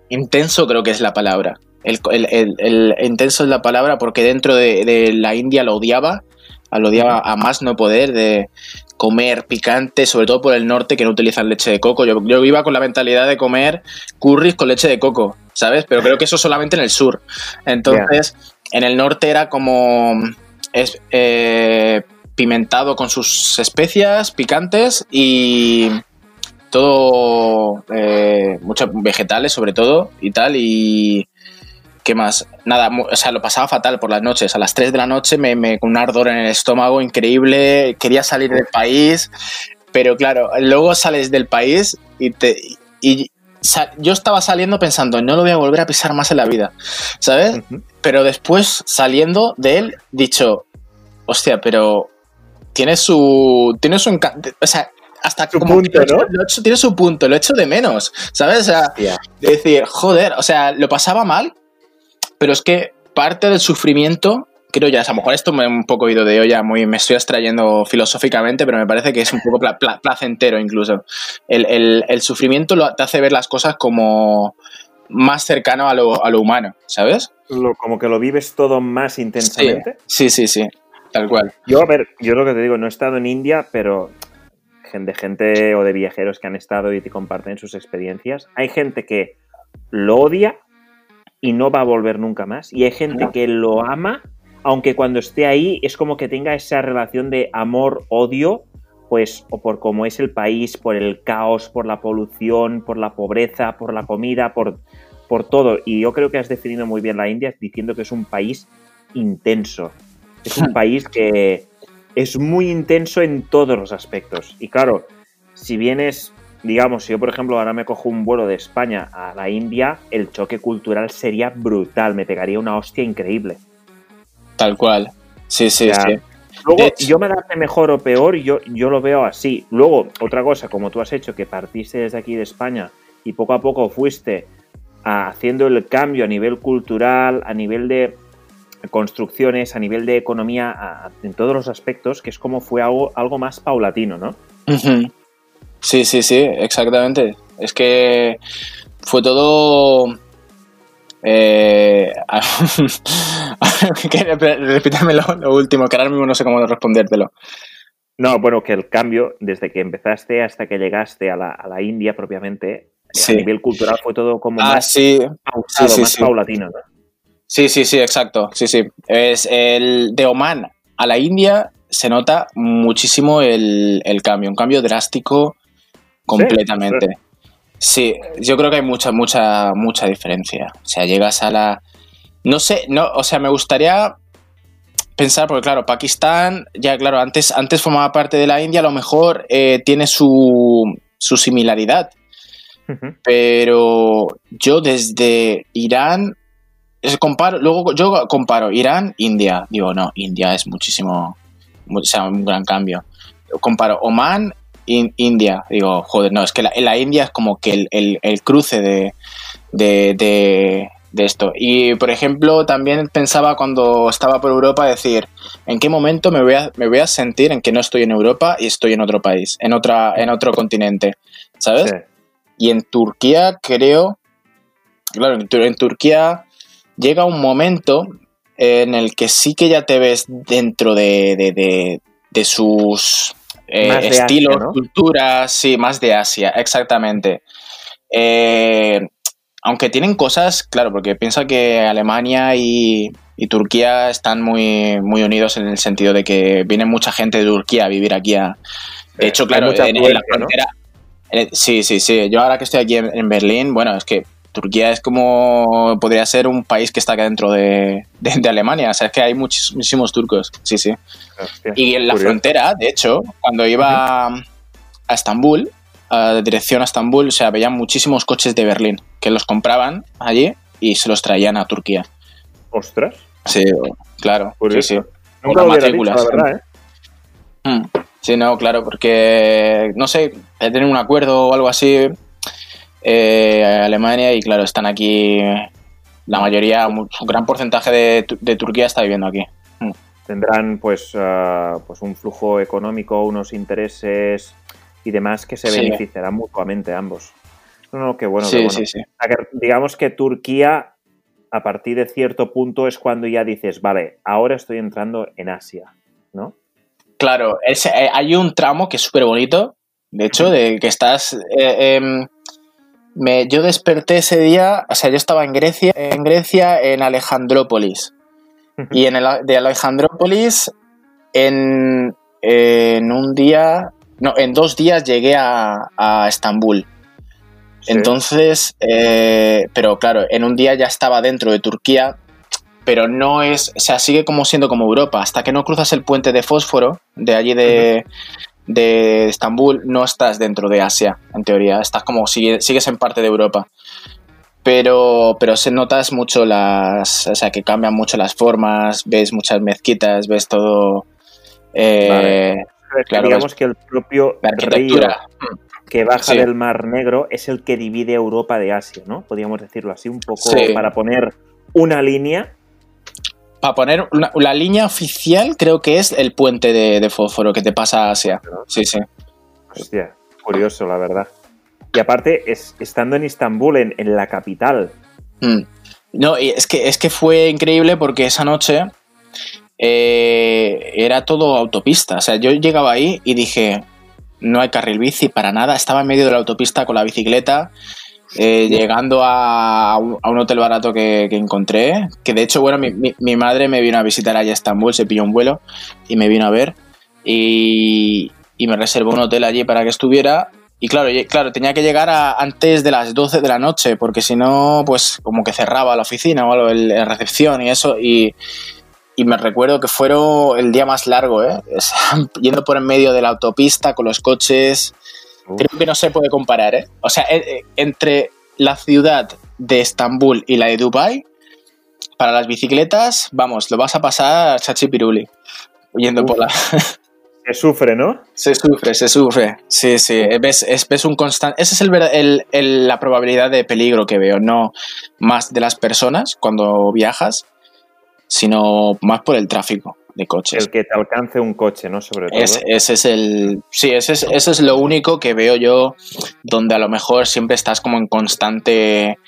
intenso, creo que es la palabra. El, el- el- el intenso es la palabra porque dentro de, de la India lo odiaba, lo odiaba a más no poder de comer picante, sobre todo por el norte que no utilizan leche de coco. Yo, yo iba con la mentalidad de comer curries con leche de coco, ¿sabes? Pero creo que eso solamente en el sur. Entonces, en el norte era como es, eh, pimentado con sus especias picantes y todo eh, muchos vegetales sobre todo y tal y qué más nada o sea lo pasaba fatal por las noches a las 3 de la noche me, me con un ardor en el estómago increíble quería salir del país pero claro luego sales del país y te y yo estaba saliendo pensando no lo voy a volver a pisar más en la vida sabes pero después saliendo de él, dicho, hostia, pero tiene su. Tiene su encanto. O sea, hasta Su como punto, que ¿no? lo hecho- tiene su punto, lo he hecho de menos, ¿sabes? O sea, decir, joder, o sea, lo pasaba mal, pero es que parte del sufrimiento creo ya, a lo mejor esto me he un poco ido de olla, muy, me estoy extrayendo filosóficamente, pero me parece que es un poco placentero incluso. El, sufrimiento te hace ver las cosas como más cercano a lo, a lo humano, ¿sabes? como que lo vives todo más intensamente. Sí, sí, sí, tal cual. Yo, a ver, yo lo que te digo, no he estado en India, pero de gente o de viajeros que han estado y te comparten sus experiencias. Hay gente que lo odia y no va a volver nunca más. Y hay gente que lo ama, aunque cuando esté ahí es como que tenga esa relación de amor-odio, pues o por cómo es el país, por el caos, por la polución, por la pobreza, por la comida, por, por todo. Y yo creo que has definido muy bien la India diciendo que es un país intenso. Es un país que es muy intenso en todos los aspectos. Y claro, si vienes, digamos, si yo por ejemplo ahora me cojo un vuelo de España a la India, el choque cultural sería brutal, me pegaría una hostia increíble. Tal cual. Sí, sí, sí. Luego, yo me adapte mejor o peor, yo, yo lo veo así. Luego, otra cosa, como tú has hecho, que partiste desde aquí de España y poco a poco fuiste haciendo el cambio a nivel cultural, a nivel de construcciones, a nivel de economía, en todos los aspectos, que es como fue algo, algo más paulatino, ¿no? Sí, sí, sí, exactamente. Es que fue todo... Eh, repítame lo, último, que ahora mismo no sé cómo respondértelo. No, bueno, que el cambio, desde que empezaste hasta que llegaste a la, a la India propiamente, a nivel cultural fue todo como ah, más, sí. más paulatino, ¿no? Sí, sí, sí, exacto. Sí, sí. Es el de Oman a la India se nota muchísimo el, cambio, un cambio drástico completamente. Sí, yo creo que hay mucha, mucha, mucha diferencia. O sea, llegas a la. No sé, no, o sea, me gustaría pensar, porque claro, Pakistán, ya claro, antes, antes formaba parte de la India, a lo mejor eh, tiene su, su similaridad. Pero yo desde Irán comparo, luego yo comparo Irán, India. Digo, no, India es muchísimo, o sea, un gran cambio. Comparo Oman, India. Digo, joder, no, es que la, India es como que el, cruce de, de, esto. Y, por ejemplo, también pensaba cuando estaba por Europa decir, ¿en qué momento me voy a, me voy a sentir en que no estoy en Europa y estoy en otro país, en, otra, en otro continente? ¿Sabes? Y en Turquía creo, claro, en Turquía llega un momento en el que sí que ya te ves dentro de, sus eh, estilos, culturas, sí, más de Asia, exactamente. Eh, aunque tienen cosas, claro, porque piensa que Alemania y, Turquía están muy, muy unidos en el sentido de que viene mucha gente de Turquía a vivir aquí. A, de hecho, claro, en, la frontera. sí, sí, sí. Yo ahora que estoy aquí en Berlín, bueno, es que Turquía es como podría ser un país que está acá dentro de, Alemania. O sea, es que hay muchísimos turcos. Sí, sí. y en la frontera, de hecho, cuando iba a Estambul, a dirección a Estambul, o sea, veían muchísimos coches de Berlín que los compraban allí y se los traían a Turquía. Ostras. Sí, claro. Sí, sí. matrículas. ¿eh? Mm. Sí, no, claro, porque, no sé, tener un acuerdo o algo así, eh, Alemania y claro, están aquí la mayoría, un gran porcentaje de, Turquía está viviendo aquí. Mm. Tendrán pues, ah, pues un flujo económico, unos intereses y demás que se beneficiarán mutuamente ambos. No, qué bueno, sí, Sí, sí. Digamos que Turquía, a partir de cierto punto, es cuando ya dices, vale, ahora estoy entrando en Asia, ¿no? Claro, eh, hay un tramo que es súper bonito, de hecho, de que estás eh, em, yo desperté ese día, o sea, yo estaba en Grecia, en Grecia, en Alejandrópolis. Y en el, de Alejandrópolis, en, un día, no, en dos días llegué a, Estambul. Entonces, eh, pero claro, en un día ya estaba dentro de Turquía, pero no es, o sea, sigue como siendo como Europa, hasta que no cruzas el puente de fósforo de allí de, de Estambul, no estás dentro de Asia, en teoría. Estás como, sigues en parte de Europa. Pero, pero se notas mucho las. O sea, que cambian mucho las formas, ves muchas mezquitas, ves todo. Eh, digamos que el propio río que baja del Mar Negro es el que divide Europa de Asia, ¿no? Podríamos decirlo así, un poco para poner una línea para poner la línea oficial, creo que es el puente de, fósforo que te pasa a Asia. Sí, sí. Hostia, curioso, la verdad. Y aparte, es, estando en Istambul, en, la capital. Mm. No, es que, es que fue increíble porque esa noche eh, era todo autopista. O sea, yo llegaba ahí y dije, no hay carril bici para nada. Estaba en medio de la autopista con la bicicleta, eh, llegando a un, hotel barato que, encontré. Que de hecho, bueno, mi, madre me vino a visitar allá a Estambul, se pilló un vuelo y me vino a ver. Y, me reservó un hotel allí para que estuviera. Y claro, claro, tenía que llegar antes de las 12 de la noche, porque si no, pues como que cerraba la oficina o algo, la recepción y eso. Y, y me recuerdo que fueron el día más largo, ¿eh? yendo por en medio de la autopista con los coches. Creo que no se puede comparar, ¿eh? O sea, eh, eh, entre la ciudad de Estambul y la de Dubai, para las bicicletas, vamos, lo vas a pasar chachi piruli, yendo por la... Se sufre, ¿no? Se sufre, se sufre. Sí, sí. Ves, es, un constante. Esa es el, el, la probabilidad de peligro que veo, no más de las personas cuando viajas, sino más por el tráfico de coches. El que te alcance un coche, ¿no? Sobre todo. Ese, es el. Sí, ese es, ese es lo único que veo yo donde a lo mejor siempre estás como en constante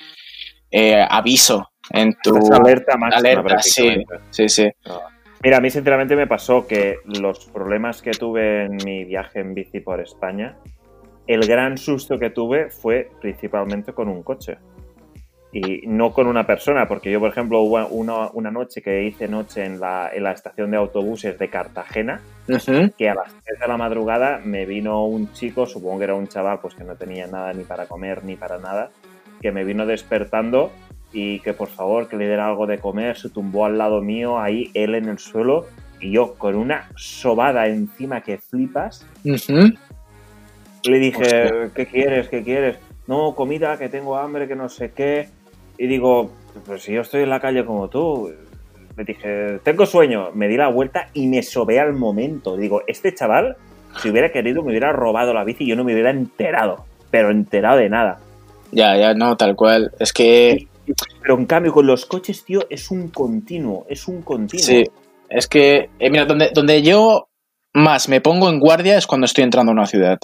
eh, aviso en tu. alerta máxima. Alerta, sí. Sí, sí. Mira, a mí sinceramente me pasó que los problemas que tuve en mi viaje en bici por España, el gran susto que tuve fue principalmente con un coche y no con una persona, porque yo, por ejemplo, hubo una, noche que hice noche en la, en la, estación de autobuses de Cartagena, que a las 3 de la madrugada me vino un chico, supongo que era un chaval, pues que no tenía nada ni para comer ni para nada, que me vino despertando y que por favor que le diera algo de comer, se tumbó al lado mío, ahí él en el suelo, y yo con una sobada encima que flipas, le dije, ¿qué quieres? ¿Qué quieres? No, comida, que tengo hambre, que no sé qué y digo, pues si yo estoy en la calle como tú, le dije, tengo sueño, me di la vuelta y me sobé al momento. Digo, este chaval, si hubiera querido, me hubiera robado la bici y yo no me hubiera enterado, pero enterado de nada. Ya, ya, no, tal cual. Es que... Pero en cambio, con los coches, tío, es un continuo, es un continuo. Sí, es que, eh, mira, donde, donde yo más me pongo en guardia es cuando estoy entrando a una ciudad.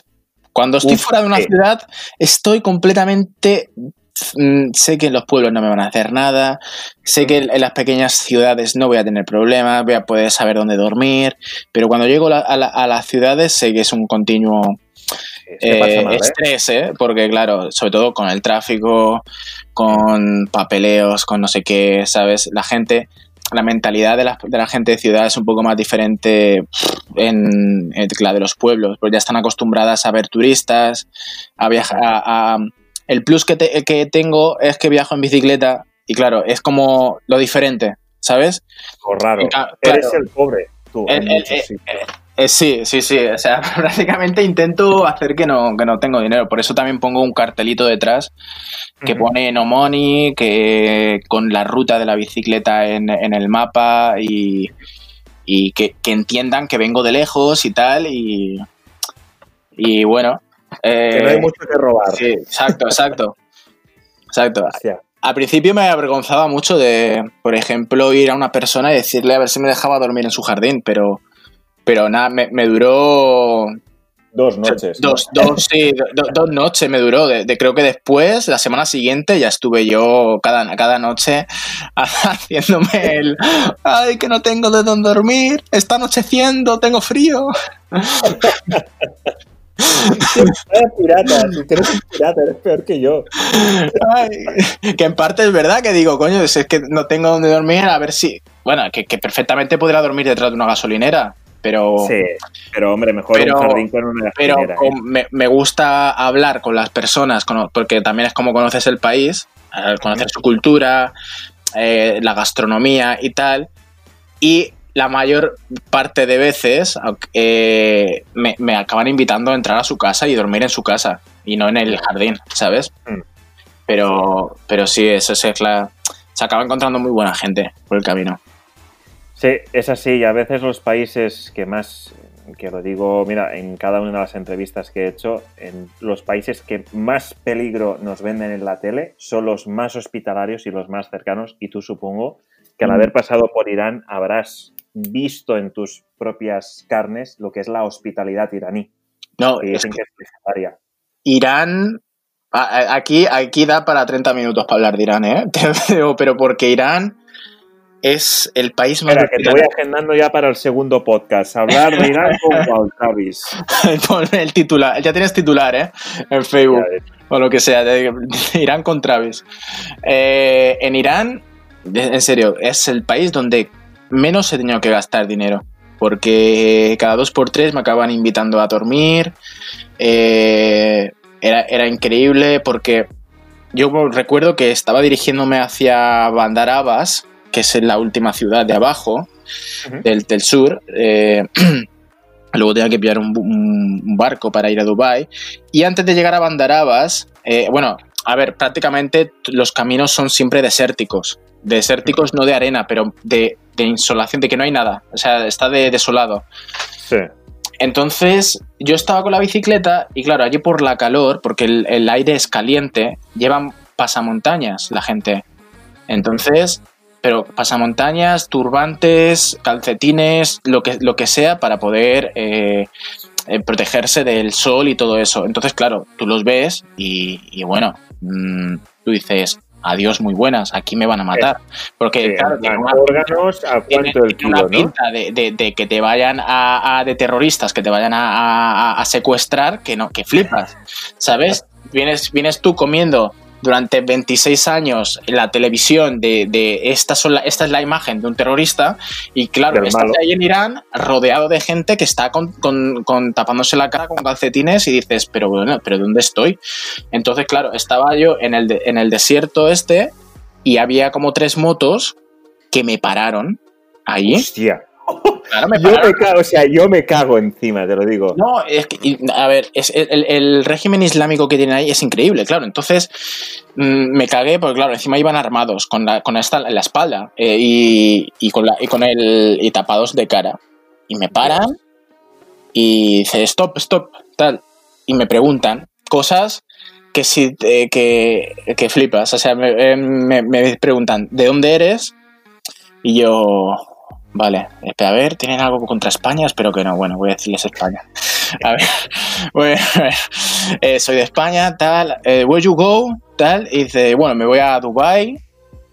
Cuando estoy fuera de una ciudad, estoy completamente sé que en los pueblos no me van a hacer nada, sé que en las pequeñas ciudades no voy a tener problemas, voy a poder saber dónde dormir, pero cuando llego a, las ciudades sé que es un continuo eh, ¿eh? estrés, ¿eh? porque claro, sobre todo con el tráfico, con papeleos, con no sé qué, ¿sabes? La gente, la mentalidad de la, gente de ciudad es un poco más diferente en, la de los pueblos, porque ya están acostumbradas a ver turistas, a viajar, a el plus que, que tengo es que viajo en bicicleta y claro, es como lo diferente, ¿sabes? O raro. Eres el pobre, tú. Eh, eh, sí, sí, sí. O sea, prácticamente intento hacer que no, que no tengo dinero. Por eso también pongo un cartelito detrás que pone no money, que con la ruta de la bicicleta en, el mapa y, y que, que, entiendan que vengo de lejos y tal. Y, y bueno, que no hay eh, mucho que robar. Sí, exacto, exacto. exacto. Al principio me avergonzaba mucho de, por ejemplo, ir a una persona y decirle a ver si me dejaba dormir en su jardín, pero, pero nada, me, duró Dos noches. Dos, dos, sí, dos noches me duró. De, creo que después, la semana siguiente, ya estuve yo cada, cada noche haciéndome el. ¡Ay, que no tengo de dónde dormir! ¡Está anocheciendo! ¡Tengo frío! eres pirata, si eres un pirata, eres peor que yo. que en parte es verdad que digo, coño, es que no tengo donde dormir, a ver si. Bueno, que, perfectamente podría dormir detrás de una gasolinera, pero. Sí, pero hombre, mejor un jardín con una gasolinera. Pero ¿eh? me, gusta hablar con las personas, porque también es como conoces el país, eh, conocer su cultura, eh, la gastronomía y tal. Y la mayor parte de veces eh, me, acaban invitando a entrar a su casa y dormir en su casa y no en el jardín, ¿sabes? Mm. Pero, pero sí, eso es la... Se acaba encontrando muy buena gente por el camino. Sí, es así. Y a veces los países que más, que lo digo, mira, en cada una de las entrevistas que he hecho, en los países que más peligro nos venden en la tele son los más hospitalarios y los más cercanos. Y tú supongo que al haber pasado por Irán habrás visto en tus propias carnes lo que es la hospitalidad iraní. No, que es que es. Irán. Aquí, aquí da para 30 minutos para hablar de Irán, ¿eh? Pero porque Irán es el país más. Espera, que te voy agendando ya para el segundo podcast. Hablar de Irán con Walt Travis. Pon el titular. Ya tienes titular, ¿eh? En Facebook. o lo que sea, de, Irán con Travis. Eh, en Irán, en serio, es el país donde menos he tenido que gastar dinero. Porque cada dos por tres me acaban invitando a dormir. Eh, era, era increíble porque yo recuerdo que estaba dirigiéndome hacia Bandar Abbas, que es la última ciudad de abajo, del, del sur. eh, luego tenía que pillar un, un barco para ir a Dubai y antes de llegar a Bandar Abbas, eh, bueno, a ver, prácticamente los caminos son siempre desérticos. Desérticos no de arena, pero de, de insolación, de que no hay nada. O sea, está de, desolado. Sí. Entonces, yo estaba con la bicicleta y claro, allí por la calor, porque el, el aire es caliente, llevan pasamontañas la gente. Entonces, pero pasamontañas, turbantes, calcetines, lo que, lo que sea para poder eh, eh, protegerse del sol y todo eso. Entonces, claro, tú los ves y, y bueno, mm, tú dices, adiós muy buenas, aquí me van a matar. Porque, Sí, claro, tiene una- órganos a tiene, cuánto el pinta de, de- de que te vayan a, a- de terroristas, que te vayan a, a- a secuestrar, que no, que flipas, ¿sabes? Vienes, vienes tú comiendo durante 26 años en la televisión de, de esta, son la- esta es la imagen de un terrorista y claro, malo. ahí en Irán rodeado de gente que está con, con- con- tapándose la cara con calcetines y dices, pero bueno, pero ¿dónde estoy? Entonces, claro, estaba yo en el, de- en el desierto este y había como tres motos que me pararon ahí. Hostia. Claro, me Yo me cago, o sea, yo me cago encima, te lo digo. No, es que, a ver, es, el, el régimen islámico que tienen ahí es increíble, claro. Entonces mm, me cagué porque, claro, encima iban armados con la, con esta la espalda eh, y, y con la, y con el y tapados de cara. Y me paran y dice stop, stop, tal. Y me preguntan cosas que si eh, que, que flipas. O sea, me, eh, me- me preguntan ¿de dónde eres? Y yo, vale, a ver, ¿tienen algo contra España? Espero que no. Bueno, voy a decirles España. A ver, bueno, a ver, eh, soy de España, tal, eh, where you go, tal, y dice, bueno, me voy a Dubai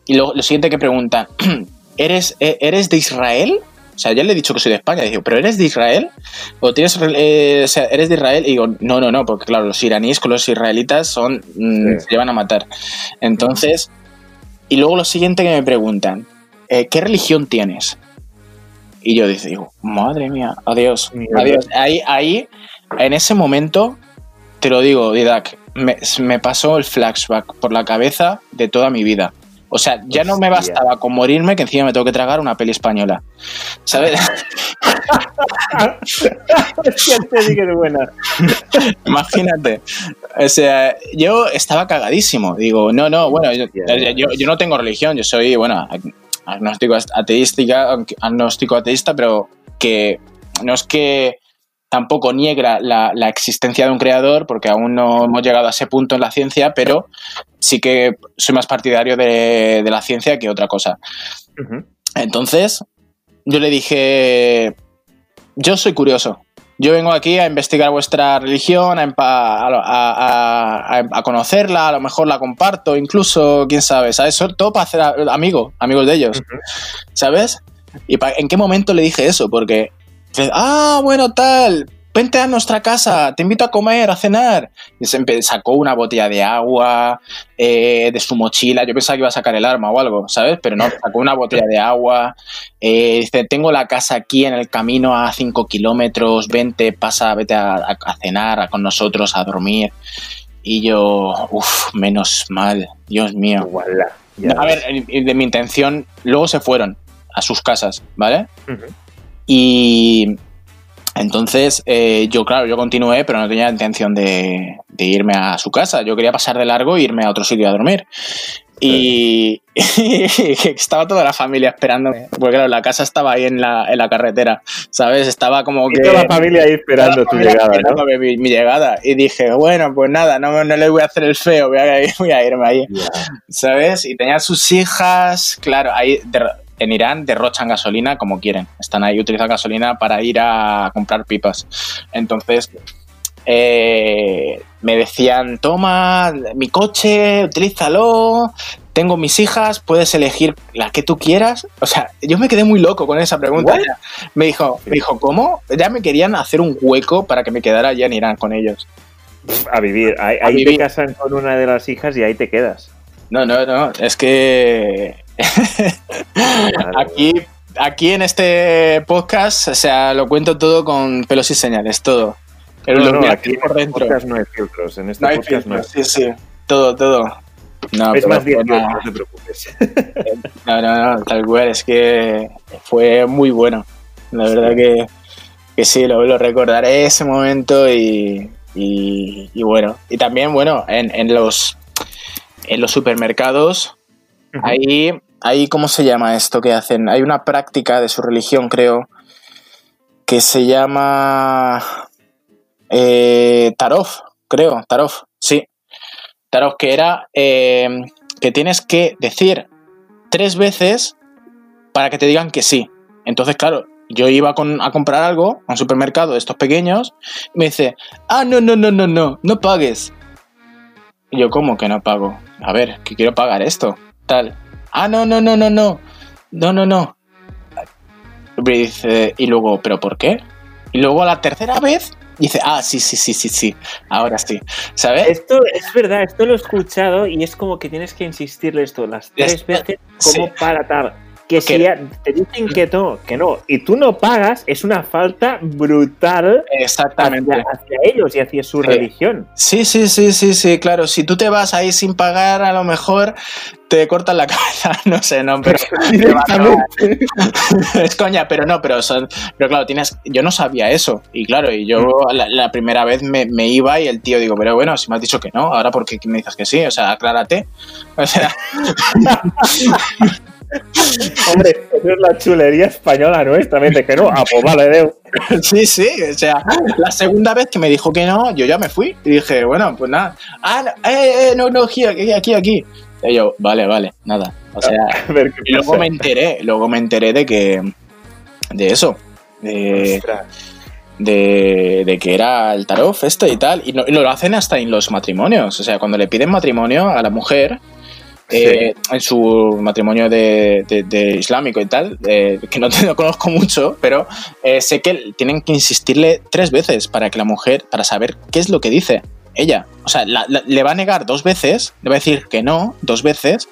y lo, lo siguiente que preguntan, ¿eres, eh, ¿eres de Israel? O sea, ya le he dicho que soy de España, digo, ¿pero eres de Israel? ¿O tienes, eh, o sea, eres de Israel? Y digo, no, no, no, porque claro, los iraníes con los israelitas son, mm, Sí. se llevan a matar. Entonces, y luego lo siguiente que me preguntan, ¿qué religión tienes? Y yo digo, madre mía, adiós, Mierda. adiós. Ahí, ahí, en ese momento, te lo digo, Didac, me, me pasó el flashback por la cabeza de toda mi vida. O sea, ya no me Hostia. bastaba con morirme que encima me tengo que tragar una peli española. ¿Sabes? Buena. Imagínate. O sea, yo estaba cagadísimo. Digo, no, no, bueno, yo, Hostia. yo- yo no tengo religión, yo soy, bueno, agnóstico ateística, agnóstico ateísta, pero que no es que tampoco niegra la, la existencia de un creador, porque aún no hemos llegado a ese punto en la ciencia, pero sí que soy más partidario de, de la ciencia que otra cosa. Entonces, yo le dije, yo soy curioso. Yo vengo aquí a investigar vuestra religión, a, a, a- a- a conocerla, a lo mejor la comparto, incluso, quién sabe, ¿sabes? Sobre todo para hacer amigos, amigos de ellos. ¿sabes? ¿Y en qué momento le dije eso? Porque, ah, bueno, tal, vente a nuestra casa, te invito a comer, a cenar. Y se sacó una botella de agua eh, de su mochila. Yo pensaba que iba a sacar el arma o algo, ¿sabes? Pero no, sacó una botella de agua. Eh, dice, tengo la casa aquí en el camino a 5 kilómetros, vente, pasa, vete a, a- a cenar a- con nosotros, a dormir. Y yo, uff, menos mal, Dios mío. A ver, de mi intención, luego se fueron a sus casas, ¿vale? Y entonces eh, yo, claro, yo continué, pero no tenía intención de, de irme a su casa. Yo quería pasar de largo e irme a otro sitio a dormir. Y, estaba toda la familia esperándome. Porque claro, la casa estaba ahí en la, en la carretera, ¿sabes? Estaba como Y que... toda la familia ahí esperando tu llegada, ¿no? Mi, mi llegada. Y dije, bueno, pues nada, no, no le voy a hacer el feo, voy a, voy a irme ahí. ¿sabes? Y tenía sus hijas, claro, ahí de- en Irán derrochan gasolina como quieren. Están ahí, utilizan gasolina para ir a comprar pipas. Entonces, eh, me decían, toma mi coche, utilízalo, tengo mis hijas, puedes elegir la que tú quieras. O sea, yo me quedé muy loco con esa pregunta. Me dijo, me dijo, ¿cómo? Ya me querían hacer un hueco para que me quedara allá en Irán con ellos. A vivir. Ahí, te casan con una de las hijas y ahí te quedas. No, no, no. Es que aquí, aquí en este podcast, o sea, lo cuento todo con pelos y señales, todo. Pero no, aquí por dentro. Este no hay filtros. En este podcast no hay Sí, sí. Todo, todo. No, es más bien, no te preocupes. No, no, no, tal cual, es que fue muy bueno. La verdad que, que sí, lo, lo, recordaré ese momento y, y, bueno. Y también, bueno, en, en, los, en los supermercados, ahí, ahí, ¿cómo se llama esto que hacen? Hay una práctica de su religión, creo, que se llama eh, Tarof, creo, Tarof, sí. Tarof, que era eh, que tienes que decir tres veces para que te digan que sí. Entonces, claro, yo iba a comprar algo a un supermercado de estos pequeños y me dice, ah, no, no, no, no, no, no pagues. Y yo, ¿cómo que no pago? A ver, que quiero pagar esto, Ah, no, no, no, no, no. No, no, no. Dice, y luego, ¿pero por qué? Y luego la tercera vez dice, ah, sí, sí, sí, sí, sí, ahora sí. ¿Sabes? Esto es verdad, esto lo he escuchado y es como que tienes que insistirle esto las tres veces como para tal. Que si te dicen que no, que no, y tú no pagas, es una falta brutal Exactamente. Hacia, ellos y hacia su religión. Sí, sí, sí, sí, sí, claro. Si tú te vas ahí sin pagar, a lo mejor te cortan la cabeza, no sé, no, pero es coña, pero no, pero son, pero claro, tienes, yo no sabía eso y claro, y yo mm. la, primera vez me, me, iba y el tío digo, pero bueno, si me has dicho que no, ahora porque me dices que sí, o sea, aclárate, o sea, Hombre, eso es la chulería española nuestra, vete que no, a pues vale, Deu. Sí, sí, o sea, la segunda vez que me dijo que no, yo ya me fui y dije, bueno, pues nada, ah, no, eh, eh, no, no, aquí, aquí, aquí. Y yo, vale, vale, nada. O sea, y luego me enteré, luego me enteré de que, de eso, de, de, de, que era el tarot esto y tal, y, y lo hacen hasta en los matrimonios, o sea, cuando le piden matrimonio a la mujer, eh, en su matrimonio de, islámico y tal, eh, que no, te, conozco mucho, pero eh, sé que tienen que insistirle tres veces para que la mujer, para saber qué es lo que dice ella. O sea, le va a negar dos veces, le va a decir que no dos veces,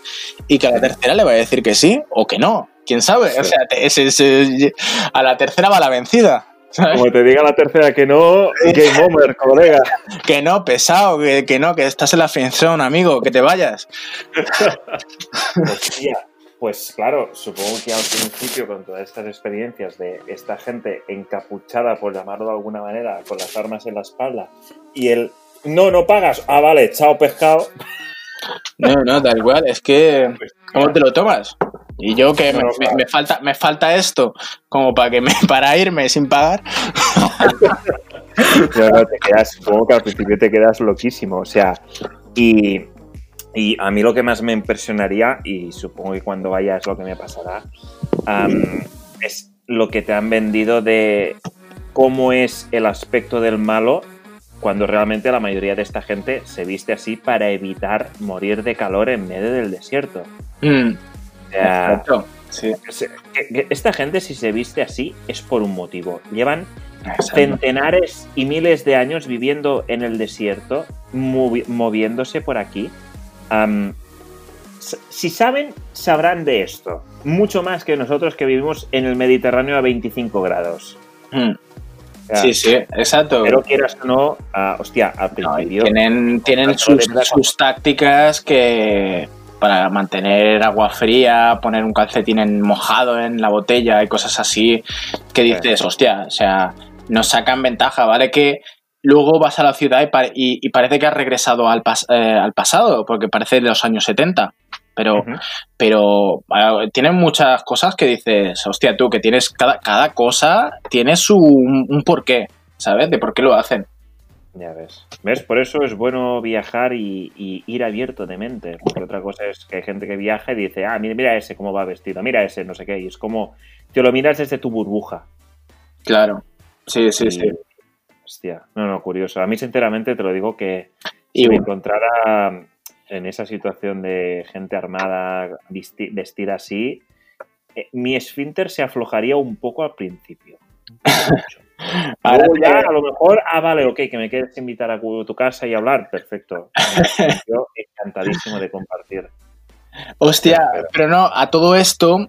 y que a la tercera le va a decir que sí o que no. ¿Quién sabe? O sea, a la tercera va la vencida. Como te diga la tercera que no, game over, colega. Que no, pesado, que, no, que estás en la friendzone, amigo, que te vayas. Hostia, pues claro, supongo que al principio con todas estas experiencias de esta gente encapuchada, por llamarlo de alguna manera, con las armas en la espalda, y el no, no pagas, ah, vale, chao pescado. No, no, tal cual, es que ¿cómo te lo tomas? Y yo que me, falta, me falta esto como para que me, para irme sin pagar. no, te quedas, supongo que al principio te quedas loquísimo. O sea, y, y, a mí lo que más me impresionaría, y supongo que cuando vaya es lo que me pasará, es lo que te han vendido de cómo es el aspecto del malo cuando realmente la mayoría de esta gente se viste así para evitar morir de calor en medio del desierto. Mm. Esta gente, si se viste así, es por un motivo. Llevan centenares y miles de años viviendo en el desierto, moviéndose por aquí. si saben, sabrán de esto. Mucho más que nosotros que vivimos en el Mediterráneo a 25 grados. Mm. sí, sí, exacto. Pero quieras o no, hostia, al principio. tienen tienen sus tácticas que para mantener agua fría, poner un calcetín en mojado en la botella y cosas así, que dices, hostia, o sea, nos sacan ventaja, ¿vale? Que luego vas a la ciudad y, parece que has regresado al, eh, al, pasado, porque parece de los años 70. Pero, pero tienen muchas cosas que dices, hostia, tú, que tienes cada, cada cosa tiene su un porqué, ¿sabes? De por qué lo hacen. Ya ves. ¿Ves? Por eso es bueno viajar y, y, ir abierto de mente. Porque otra cosa es que hay gente que viaja y dice, ah, mira, mira ese cómo va vestido, mira ese, no sé qué. Y es como, te lo miras desde tu burbuja. Claro. Sí, sí, Y- sí. Hostia, no, no, curioso. A mí, sinceramente, te lo digo que Y si me encontrara en esa situación de gente armada vestida así, eh, mi esfínter se aflojaría un poco al principio. Mucho. Ahora Luego ya, te- a lo mejor, ah, vale, ok, que me quieres invitar a tu casa y hablar, perfecto. Yo encantadísimo de compartir. Hostia, Pero- pero no, a todo esto,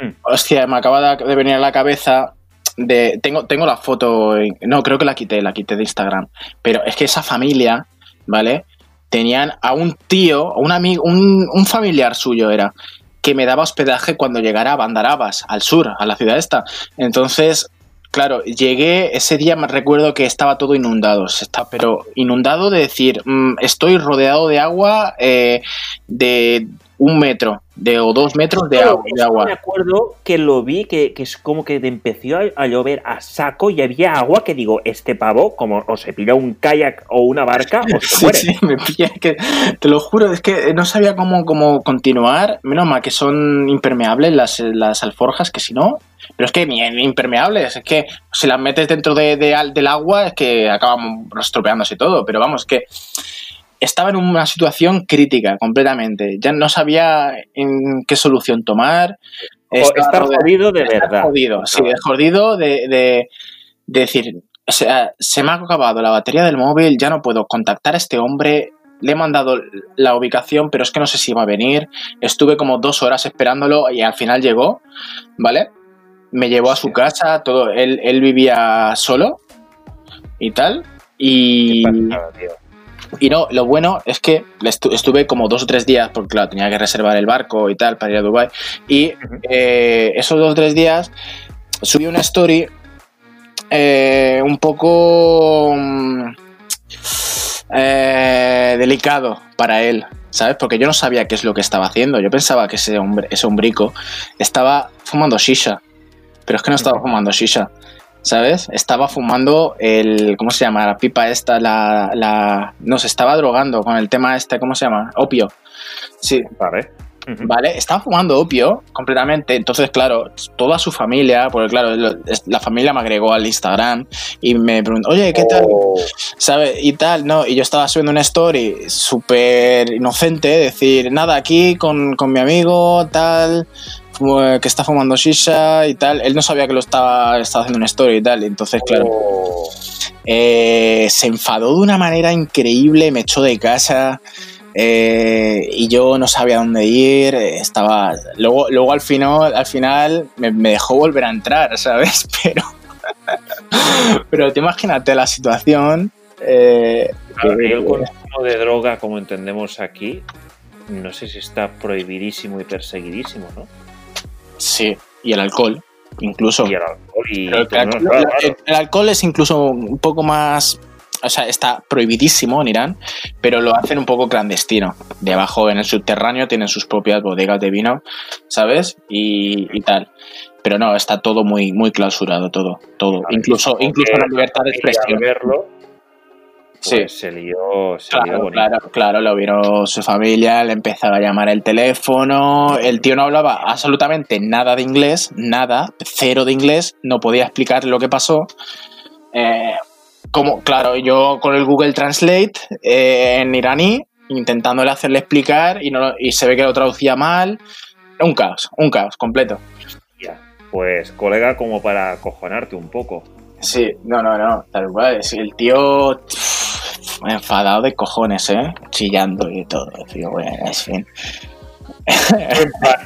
Mm. hostia, me acaba de venir a la cabeza de. Tengo, tengo la foto. No, creo que la quité, la quité de Instagram. Pero es que esa familia, ¿vale? Tenían a un tío, un amigo, un, un familiar suyo era, que me daba hospedaje cuando llegara a Bandarabas, al sur, a la ciudad esta. Entonces, claro, llegué, ese día me recuerdo que estaba todo inundado, está, pero inundado de decir, mm, estoy rodeado de agua eh, de un metro, de o dos metros de, agua- de agua. Me acuerdo que lo vi, que, que es como que empezó a, a llover a saco y había agua que digo, este pavo, como o se pilla un kayak o una barca o se Sí, muere. sí, me pilla que te lo juro, es que no sabía cómo, cómo continuar. Menos mal que son impermeables las, las alforjas, que si no. Pero es que ni, impermeables, es que si las metes dentro de, del agua es que acaban estropeándose todo. Pero vamos, que estaba en una situación crítica completamente. Ya no sabía en qué solución tomar. Estar jodido de Estar verdad. jodido, sí, jodido de, de- de decir, o sea, se me ha acabado la batería del móvil, ya no puedo contactar a este hombre, le he mandado la ubicación, pero es que no sé si va a venir. Estuve como dos horas esperándolo y al final llegó, ¿vale? Me llevó a su casa, todo, él, él vivía solo y tal. Qué Y, pasada, tío. Y no, lo bueno es que estuve como dos o tres días, porque claro, tenía que reservar el barco y tal para ir a Dubai Y eh, esos dos o tres días subí una story eh, un poco mm, eh, delicado para él, ¿sabes? Porque yo no sabía qué es lo que estaba haciendo. Yo pensaba que ese hombre, ese hombrico, estaba fumando shisha. Pero es que no estaba fumando shisha. ¿Sabes? Estaba fumando el. ¿Cómo se llama? La pipa esta, la. la no, se estaba drogando con el tema este, ¿cómo se llama? Opio. Sí, Vale. ¿vale? Estaba fumando opio completamente. Entonces, claro, toda su familia, porque claro, lo- la familia me agregó al Instagram y me preguntó, oye, ¿qué tal? Oh, ¿Sabes? Y tal, ¿no? Y yo estaba subiendo una story súper inocente, decir, nada, aquí con, con mi amigo, tal, que está fumando shisha y tal. Él no sabía que lo estaba, estaba haciendo una story y tal. y entonces, claro, oh. eh, se enfadó de una manera increíble, me echó de casa. eh, y yo no sabía dónde ir, eh, estaba... Luego, luego al final, al final me, me dejó volver a entrar, ¿sabes? Pero... Pero te imagínate la situación... eh, Claro, que- el consumo de droga, como entendemos aquí, no sé si está prohibidísimo y perseguidísimo, ¿no? Sí, y el alcohol, incluso. Y el alcohol y... El, alcohol, claro. el- el alcohol es incluso un poco más. O sea, está prohibidísimo en Irán, pero lo hacen un poco clandestino. De abajo en el subterráneo tienen sus propias bodegas de vino, ¿sabes? Y, y tal. Pero no, está todo muy, muy clausurado, todo. todo. Incluso incluso la libertad de expresión. verlo, Sí. pues se lió, se lió Claro, bonito. claro, claro, lo vieron su familia, le empezaba a llamar el teléfono, el tío no hablaba absolutamente nada de inglés, nada, cero de inglés, no podía explicar lo que pasó. Eh, como, claro, yo con el Google Translate eh, en iraní, intentándole hacerle explicar y, no, y se ve que lo traducía mal. Un caos, un caos completo. Pues, colega, como para acojonarte un poco. Sí, no, no, no, tal cual. es El tío pff, enfadado de cojones, ¿eh? Chillando y todo. Tío, bueno, en fin.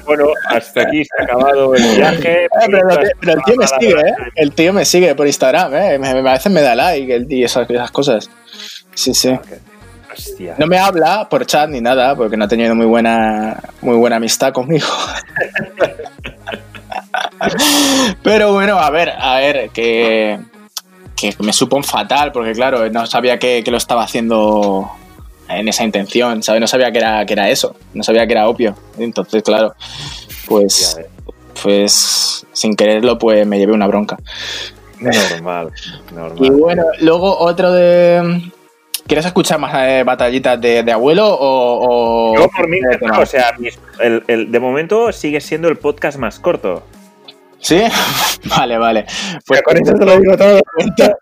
bueno, hasta aquí se ha acabado el viaje. Eh, pero, pero el tío me sigue, ¿eh? El tío me sigue por Instagram, ¿eh? Me- me- a veces me da like y esas, esas cosas. Sí, sí. Hostia. No me habla por chat ni nada, porque no ha tenido muy buena, muy buena amistad conmigo. Pero bueno, a ver, a ver, que, que me supo fatal, porque claro, no sabía que, que lo estaba haciendo en esa intención, ¿sabes? No sabía que era, que era eso, no sabía que era opio. Entonces, claro, pues, pues sin quererlo, pues me llevé una bronca. Normal, normal. Y bueno, luego otro de... ¿Quieres escuchar más eh, batallitas de, de abuelo o...? o- Yo por mí, no, o sea, el- el- de momento sigue siendo el podcast más corto. ¿Sí? vale, vale. Pues con eso te lo digo todo. Te cuento,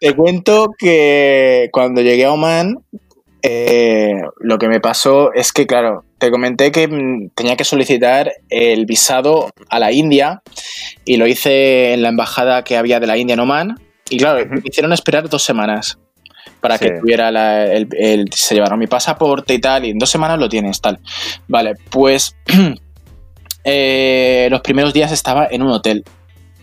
te cuento que cuando llegué a Oman, eh, lo que me pasó es que, claro, te comenté que mm, tenía que solicitar el visado a la India y lo hice en la embajada que había de la India en Oman. Y claro, me hicieron esperar dos semanas para Sí. que tuviera la- el, el- se llevaron mi pasaporte y tal, y en dos semanas lo tienes, tal. Vale, pues eh, los primeros días estaba en un hotel.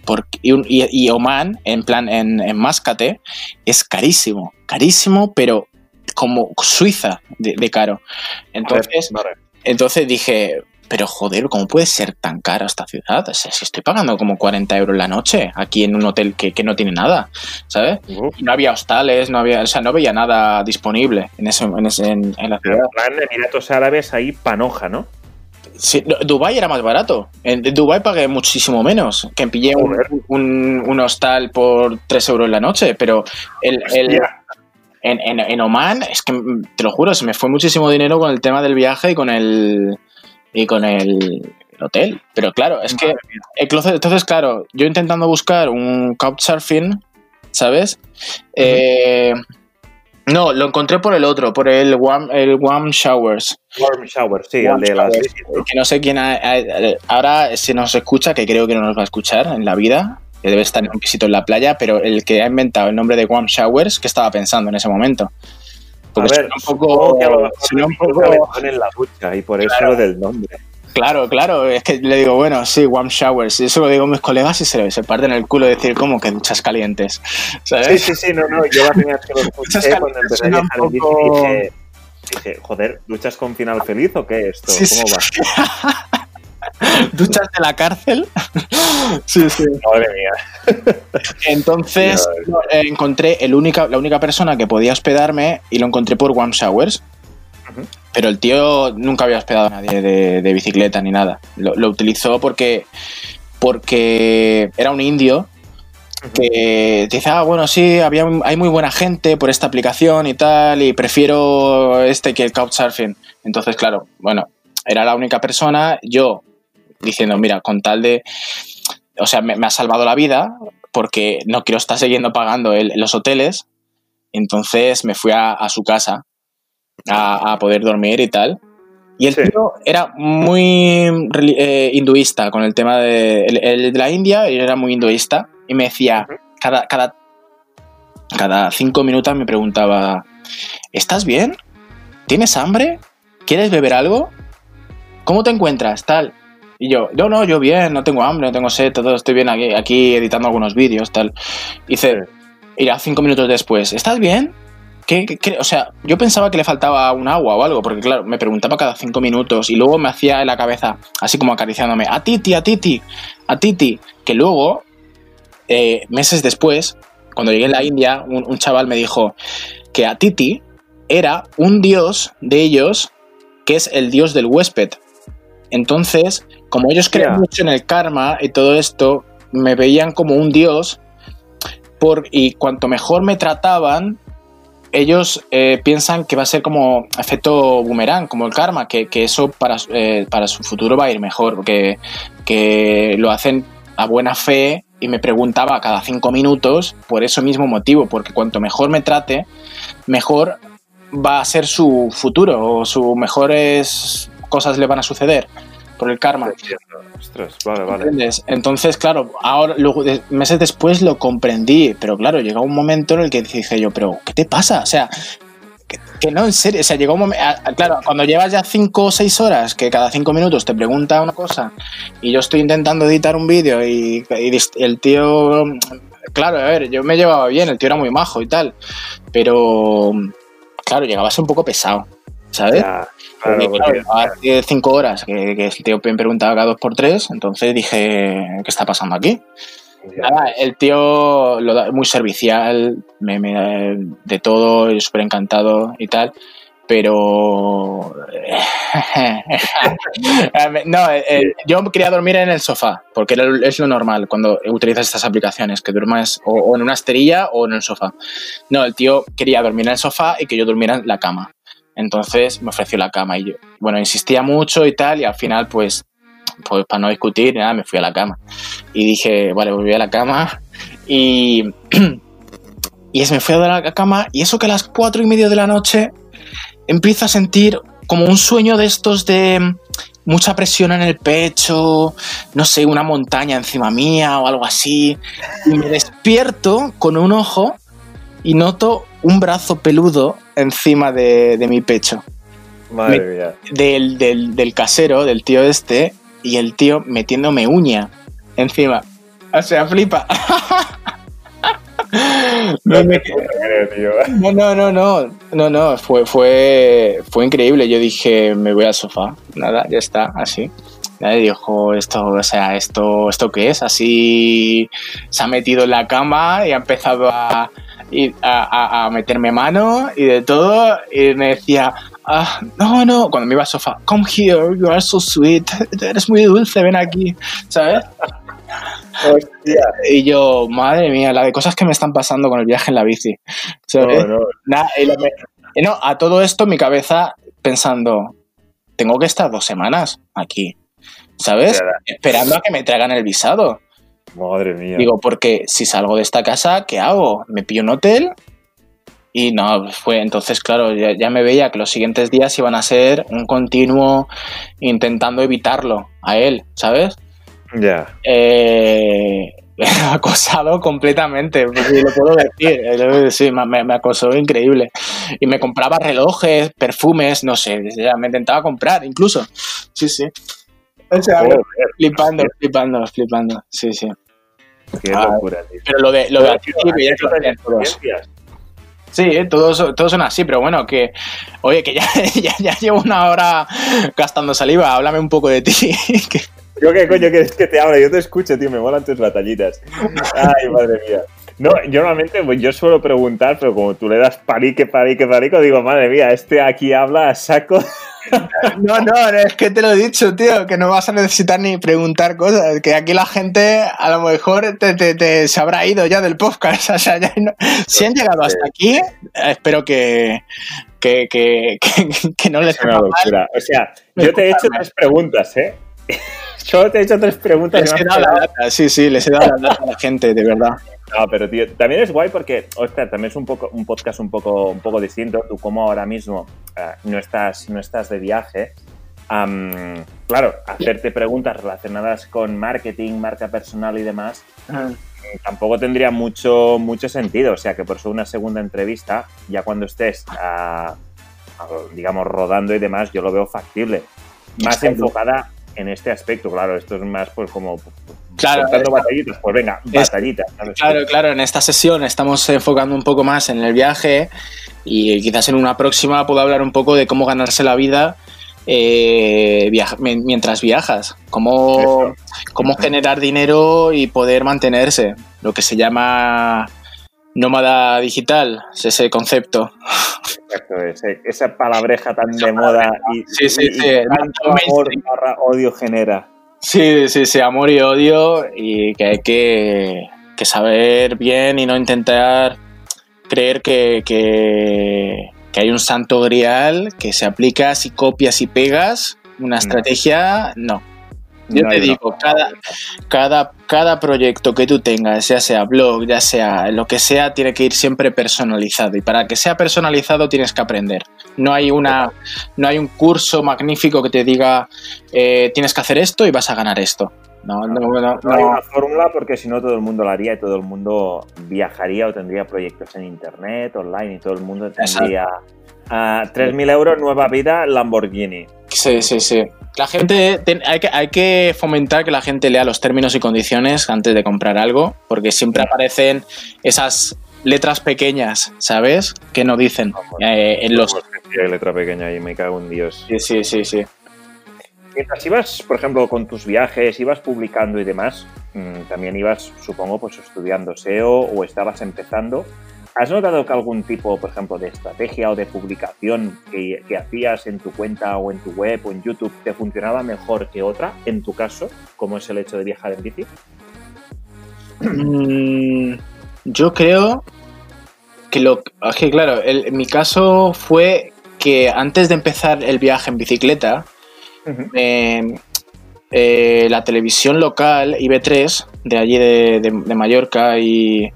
Porque, y, y- Oman, en plan, en, en Máscate, es carísimo, carísimo, pero como Suiza de, de caro. Entonces, Vale. entonces dije, pero joder, ¿cómo puede ser tan cara esta ciudad? O sea, si estoy pagando como 40 euros la noche aquí en un hotel que, que no tiene nada, ¿sabes? Y no había hostales, no había, o sea, no veía nada disponible en, ese, en, ese- en- en la pero ciudad. en Emiratos Árabes ahí panoja, ¿no? Sí, no, Dubái era más barato. En Dubái pagué muchísimo menos. Que pillé un, un, un hostal por 3 euros la noche, pero el, el- en, en, en Oman, es que mm, te lo juro, se me fue muchísimo dinero con el tema del viaje y con el y con el, el hotel. Pero claro, es que entonces, claro, yo intentando buscar un couchsurfing, ¿sabes? Eh, no, lo encontré por el otro, por el Warm, el warm Showers. Warm shower, sí, Warm el de las Showers, que no sé quién ha- ha- ahora se nos escucha, que creo que no nos va a escuchar en la vida, que debe estar en un pisito en la playa, pero el que ha inventado el nombre de Warm Showers, ¿qué estaba pensando en ese momento? Porque a ver, un poco, que a lo mejor un poco- en la ducha y por eso lo del nombre. Claro, claro, es que le digo, bueno, sí, Warm Showers, y eso lo digo a mis colegas y se, se parten el culo de decir, ¿cómo que duchas calientes? ¿Sabes? Sí, sí, sí, no, no, yo la primera vez que lo escuché cuando empecé a viajar poco- dije, dije, joder, ¿duchas con final feliz o qué esto? Sí, ¿Cómo sí. va? ¿Duchas de la cárcel? sí, sí. Madre mía. Entonces encontré el única, la única persona que podía hospedarme y lo encontré por Warm Showers. Pero el tío nunca había hospedado a nadie de, de bicicleta ni nada. Lo, lo utilizó porque, porque era un indio que dice, ah, bueno, sí, había, hay muy buena gente por esta aplicación y tal, y prefiero este que el Couchsurfing. Entonces, claro, bueno, era la única persona, yo diciendo, mira, con tal de... O sea, me, me ha salvado la vida porque no quiero estar siguiendo pagando el- los hoteles. Entonces me fui a, a su casa a, a poder dormir y tal. Y el Sí. tío era muy eh, hinduista con el tema de, el, el de la India, él era muy hinduista y me decía, cada, cada, cada cinco minutos me preguntaba, ¿estás bien? ¿Tienes hambre? ¿Quieres beber algo? ¿Cómo te encuentras? Tal. Y yo, no, no, yo bien, no tengo hambre, no tengo sed, todo estoy bien aquí, aquí editando algunos vídeos, tal. Y dice, y ya cinco minutos después, ¿estás bien? ¿Qué? O sea, yo pensaba que le faltaba un agua o algo, porque claro, me preguntaba cada cinco minutos y luego me hacía en la cabeza, así como acariciándome, a Titi, a Titi, a Titi, que luego, eh, meses después, cuando llegué a la India, un, un chaval me dijo que a Titi era un dios de ellos que es el dios del huésped. Entonces, como ellos creen mucho en el karma y todo esto, me veían como un dios por, y cuanto mejor me trataban, ellos eh, piensan que va a ser como efecto boomerang, como el karma, que, que eso para, eh, para su futuro va a ir mejor, que, que lo hacen a buena fe y me preguntaba cada cinco minutos por ese mismo motivo, porque cuanto mejor me trate, mejor va a ser su futuro o sus mejores cosas le van a suceder por el karma. Entiendo. Ostras, vale, vale. ¿Entiendes? Entonces, claro, ahora, luego, meses después lo comprendí, pero claro, llegó un momento en el que dije yo, pero ¿qué te pasa? O sea, que, que no, en serio, o sea, llegó un momento, claro, cuando llevas ya cinco o seis horas, que cada cinco minutos te pregunta una cosa, y yo estoy intentando editar un vídeo y, el tío, claro, a ver, yo me llevaba bien, el tío era muy majo y tal, pero, claro, llegaba a ser un poco pesado, ¿sabes? Ya, Porque, claro, eh, cinco horas que, que el tío me preguntaba cada dos por tres, entonces dije, ¿qué está pasando aquí? Nada, el tío lo da- muy servicial, me, me- de todo, súper encantado y tal. pero no, yo quería dormir en el sofá, porque es lo normal cuando utilizas estas aplicaciones, que duermas o, en una esterilla o en el sofá. No, el tío quería dormir en el sofá y que yo durmiera en la cama. Entonces me ofreció la cama y yo, bueno, insistía mucho y tal, y al final, pues, pues para no discutir, nada, me fui a la cama. Y dije, vale, volví a la cama y, y me fui a la cama y eso que a las cuatro y media de la noche empiezo a sentir como un sueño de estos de mucha presión en el pecho, no sé, una montaña encima mía o algo así. Y me despierto con un ojo y noto un brazo peludo encima de, mi pecho. Madre mía. Del, del, casero, del tío este, y el tío metiéndome uña encima. O sea, flipa. no, no, no, no, no, no, fue, fue, fue increíble. Yo dije, me voy al sofá, nada, ya está, así. Nadie dijo esto, o sea, esto, esto qué es, así se ha metido en la cama y ha empezado a, a, meterme mano y de todo y me decía, ah, no, no, cuando me iba al sofá, come here, you are so sweet, eres muy dulce, ven aquí, ¿sabes? Y yo, madre mía, la de cosas que me están pasando con el viaje en la bici. No, a todo esto mi cabeza pensando, tengo que estar dos semanas aquí, ¿sabes? Esperando a que me traigan el visado. Madre mía. Digo, porque si salgo de esta casa, ¿qué hago? ¿Me pillo un hotel? Y no, fue entonces, claro, ya, me veía que los siguientes días iban a ser un continuo intentando evitarlo a él, ¿sabes? Ya. Eh, acosado completamente, si lo puedo decir. Eh, sí, me, acosó increíble. Y me compraba relojes, perfumes, no sé, me intentaba comprar incluso. Sí, sí. Flipando, flipando, flipando. Sí, sí. Qué ah, locura, Pero lo de, lo de todos. Sí, todos, todos son así, pero bueno, que, oye, que ya, ya, ya, llevo una hora gastando saliva, háblame un poco de ti. Yo qué coño quieres que te hable, yo te escucho, tío, me molan tus batallitas. Ay, madre mía. No, yo normalmente pues, yo suelo preguntar, pero como tú le das parique, parique, parico, digo, madre mía, este aquí habla a saco. No, no, es que te lo he dicho, tío, que no vas a necesitar ni preguntar cosas, que aquí la gente a lo mejor te, se habrá ido ya del podcast. O sea, ya si han llegado hasta aquí, espero que, que, que, que, no les una locura. O sea, yo te he hecho tres preguntas, ¿eh? Yo te he hecho tres preguntas. Les he dado la data, sí, sí, les he dado la data a la gente, de verdad. No, pero tío, también es guay porque, ostras, también es un poco un podcast un poco, un poco distinto. Tú como ahora mismo eh, no, estás, no estás de viaje, claro, hacerte preguntas relacionadas con marketing, marca personal y demás, tampoco tendría mucho, mucho sentido. O sea que por eso una segunda entrevista, ya cuando estés, digamos, rodando y demás, yo lo veo factible. Más enfocada en este aspecto, claro, esto es más pues como claro, batallitas, pues venga, batallitas. Claro, claro, en esta sesión estamos enfocando un poco más en el viaje y quizás en una próxima puedo hablar un poco de cómo ganarse la vida eh, mientras viajas, cómo, cómo generar dinero y poder mantenerse, lo que se llama nómada digital, es ese concepto. Exacto, esa palabreja tan de moda y, sí, sí, sí, amor odio genera. Sí, sí, sí, amor y odio y que hay que, saber bien y no intentar creer que, que, hay un santo grial que se aplica si copias y pegas una estrategia, no. Yo te digo, cada, cada, cada proyecto que tú tengas, ya sea blog, ya sea lo que sea, tiene que ir siempre personalizado. Y para que sea personalizado tienes que aprender. No hay, una, no hay un curso magnífico que te diga eh, tienes que hacer esto y vas a ganar esto. No, no, no, no hay una fórmula porque si no todo el mundo lo haría y todo el mundo viajaría o tendría proyectos en internet, online y todo el mundo tendría a 3.000 euros, nueva vida, Lamborghini. Sí, sí, sí. La gente, hay, que, hay que fomentar que la gente lea los términos y condiciones antes de comprar algo, porque siempre aparecen esas letras pequeñas, ¿sabes? Que no dicen eh, en los... Hay letra pequeña y me cago en Dios. Sí, sí, sí, sí. Mientras ibas, por ejemplo, con tus viajes, ibas publicando y demás, mm, también ibas, supongo, pues estudiando SEO o estabas empezando. ¿Has notado que algún tipo, por ejemplo, de estrategia o de publicación que, que, hacías en tu cuenta o en tu web o en YouTube te funcionaba mejor que otra, en tu caso, como es el hecho de viajar en bici? Mm, yo creo que lo que claro, el, mi caso fue que antes de empezar el viaje en bicicleta, eh, la televisión local, IB3, de allí de, Mallorca, y,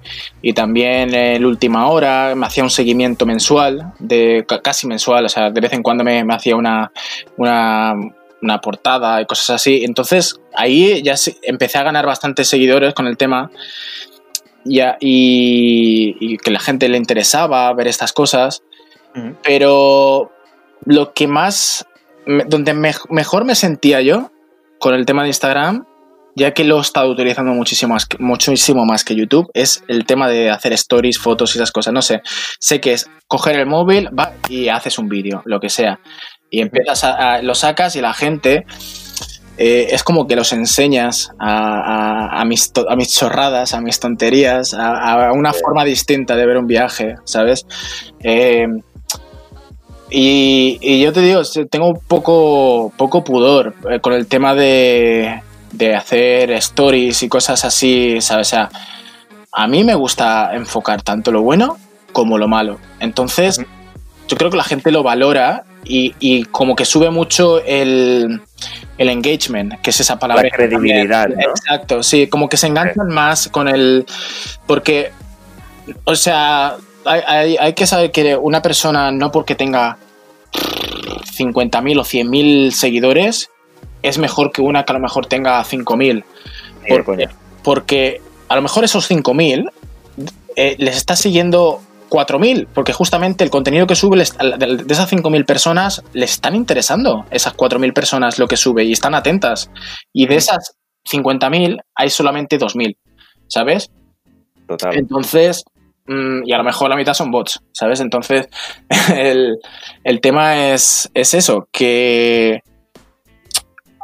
también el Última Hora, me hacía un seguimiento mensual, de casi mensual, o sea, de vez en cuando me, hacía una, una, una, portada y cosas así. Entonces ahí ya empecé a ganar bastantes seguidores con el tema. Y, y, que la gente le interesaba ver estas cosas. Pero lo que más, donde mejor me sentía yo con el tema de Instagram, ya que lo he estado utilizando muchísimo más, muchísimo más que YouTube, es el tema de hacer stories, fotos y esas cosas. No sé, sé que es coger el móvil va, y haces un vídeo, lo que sea. Y empiezas a, lo sacas y la gente eh, es como que los enseñas a, mis, chorradas, a mis tonterías, a, una forma distinta de ver un viaje, ¿sabes? Eh, y, yo te digo, tengo poco, poco pudor eh, con el tema de, hacer stories y cosas así, ¿sabes? O sea, a mí me gusta enfocar tanto lo bueno como lo malo. Entonces, yo creo que la gente lo valora y, como que sube mucho el, engagement, que es esa palabra. La credibilidad, ¿no? Exacto, sí, como que se enganchan más con el... Porque, o sea, hay, hay, que saber que una persona, no porque tenga 50.000 o 100.000 seguidores, es mejor que una que a lo mejor tenga 5.000. Porque, porque, a lo mejor esos 5.000 eh, les está siguiendo 4.000, porque justamente el contenido que sube de esas 5.000 personas le están interesando esas 4.000 personas lo que sube y están atentas. Y de esas 50.000 hay solamente 2.000, ¿sabes? Total. Entonces, y a lo mejor la mitad son bots, ¿sabes? Entonces, el, tema es, es, eso, que...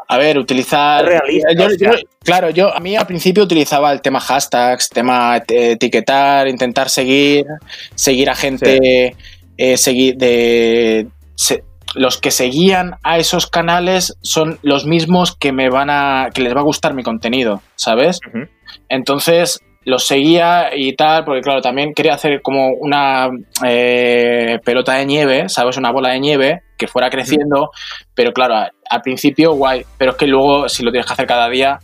A ver, utilizar... claro, yo a mí al principio utilizaba el tema hashtags, tema etiquetar, intentar seguir, seguir a gente, eh, seguir de... los que seguían a esos canales son los mismos que me van a que les va a gustar mi contenido, ¿sabes? Entonces, los seguía y tal, porque claro, también quería hacer como una eh, pelota de nieve, ¿sabes? Una bola de nieve que fuera creciendo, pero claro, al principio guay, pero es que luego si lo tienes que hacer cada día,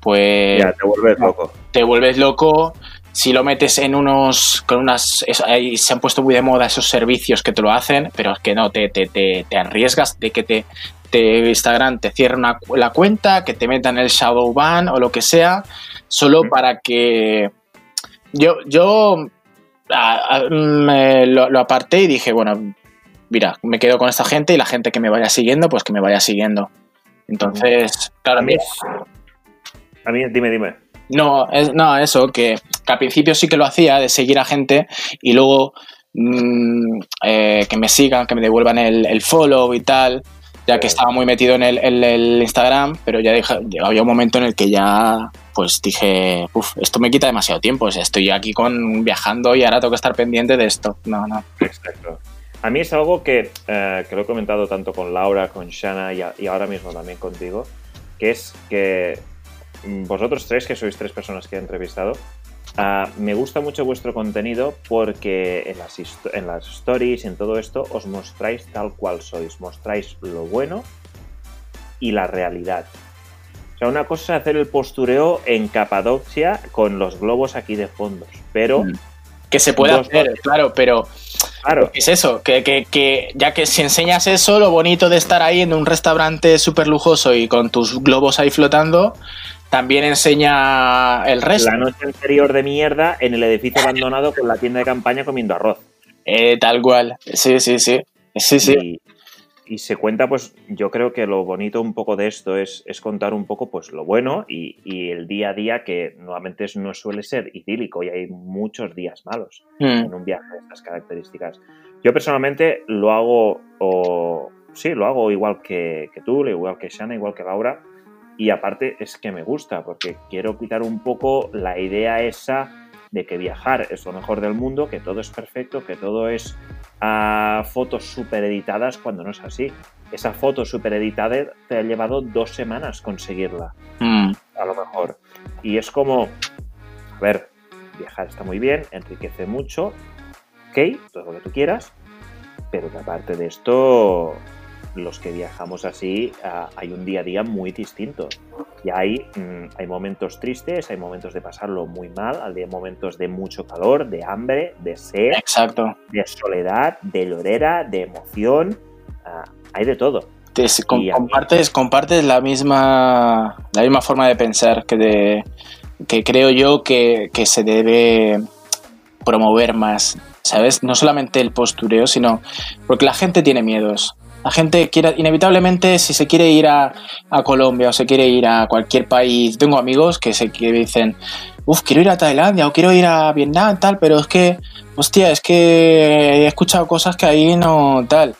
pues... Ya, te vuelves loco. Te vuelves loco. Si lo metes en unos, con unas, ahí se han puesto muy de moda esos servicios que te lo hacen, pero es que no, te, te, te, te arriesgas de que te, te Instagram te cierre la cuenta, que te metan el shadow ban o lo que sea, solo para que yo, yo me lo, aparté y dije, bueno, mira, me quedo con esta gente y la gente que me vaya siguiendo, pues que me vaya siguiendo. Entonces, claro, a mí... A mí, dime, dime. No, es, no, eso, que, al principio sí que lo hacía, de seguir a gente y luego mm, eh, que me sigan, que me devuelvan el, el follow y tal ya que estaba muy metido en el, el Instagram, pero ya dije, había un momento en el que ya pues dije, uff, esto me quita demasiado tiempo, estoy aquí con viajando y ahora tengo que estar pendiente de esto. No, no. Exacto. A mí es algo que, eh, que lo he comentado tanto con Laura, con Shana y, ahora mismo también contigo, que es que vosotros tres, que sois tres personas que he entrevistado, uh, me gusta mucho vuestro contenido porque en las, en las stories en todo esto os mostráis tal cual sois, mostráis lo bueno y la realidad una cosa es hacer el postureo en Capadocia con los globos aquí de fondos, pero... Mm. Que se puede hacer, claro, pero... Claro. Es eso, que, que, ya que si enseñas eso, lo bonito de estar ahí en un restaurante súper lujoso y con tus globos ahí flotando, también enseña el resto. La noche anterior de mierda en el edificio abandonado con la tienda de campaña comiendo arroz. Eh, tal cual, sí, sí, sí. Sí, sí y se cuenta, pues yo creo que lo bonito un poco de esto es, es contar un poco pues lo bueno y, y, el día a día que nuevamente no suele ser idílico y hay muchos días malos mm. en un viaje de estas características. Yo personalmente lo hago, o sí, lo hago igual que, que tú, igual que Shana, igual que Laura y aparte es que me gusta porque quiero quitar un poco la idea esa de que viajar es lo mejor del mundo, que todo es perfecto, que todo es a fotos super editadas cuando no es así. Esa foto super editada te ha llevado dos semanas conseguirla, Mm. a lo mejor. Y es como, a ver, viajar está muy bien, enriquece mucho, ok, todo lo que tú quieras, pero que aparte de esto, los que viajamos así, ah, hay un día a día muy distinto. Y hay, mm, hay momentos tristes, hay momentos de pasarlo muy mal, hay momentos de mucho calor, de hambre, de sed, Exacto. de soledad, de llorera, de emoción, ah, hay de todo. Te- com- compartes, compartes la misma la misma forma de pensar que de que creo yo que, que se debe promover más, ¿sabes? No solamente el postureo, sino porque la gente tiene miedos. La gente quiere, inevitablemente, si se quiere ir a, a Colombia o se quiere ir a cualquier país, tengo amigos que se que dicen, uff, quiero ir a Tailandia o quiero ir a Vietnam, tal, pero es que, hostia, es que he escuchado cosas que ahí no, tal.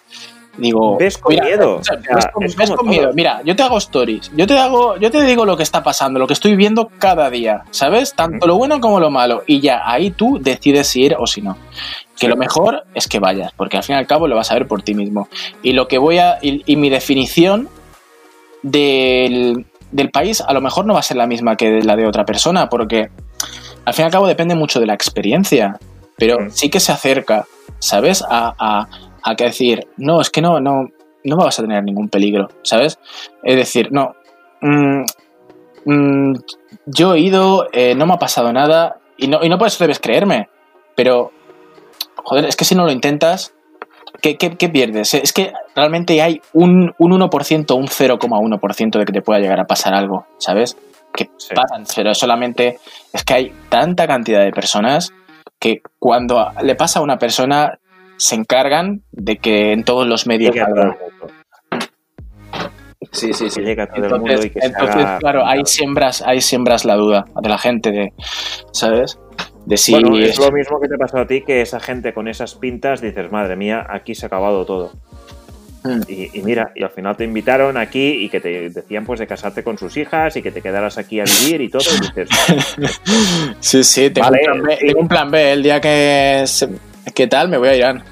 Digo, Ves con mira, miedo, o sea, ves con, ves miedo. Mira, yo te hago stories, yo te hago, yo te digo lo que está pasando, lo que estoy viendo cada día, ¿sabes? Tanto lo bueno como lo malo. Y ya ahí tú decides si ir o si no. Que lo mejor es que vayas, porque al fin y al cabo lo vas a ver por ti mismo. Y lo que voy a. Y, y mi definición del, del país a lo mejor no va a ser la misma que la de otra persona, porque al fin y al cabo depende mucho de la experiencia. Pero Mm. sí que se acerca, ¿sabes? A, a, a que decir, no, es que no, no, no vas a tener ningún peligro, ¿sabes? Es decir, no. mm, mm, yo he ido, eh, no me ha pasado nada, y no, y no por eso debes creerme, pero, joder, es que si no lo intentas, ¿qué, qué- qué pierdes? Es que realmente hay un, un 1%, un 0,1% de que te pueda llegar a pasar algo, ¿sabes? Que Sí. pasan, pero solamente es que hay tanta cantidad de personas que cuando le pasa a una persona se encargan de que en todos los medios Llega a todo el salga. mundo. Sí, sí, Que llegue a todo el mundo Entonces, y que se entonces, haga- claro, ahí siembras, ahí siembras la duda de la gente de, ¿sabes? De si Bueno, es lo mismo que te pasó a ti, que esa gente con esas pintas dices, madre mía, aquí se ha acabado todo. Mm. Y, y mira, y al final te invitaron aquí y que te decían pues de casarte con sus hijas y que te quedaras aquí a vivir y todo. Y dices, Sí, sí, tengo, Vale, un plan B, sí. tengo un plan B. El día que... se- ¿Qué tal? Me voy a Irán.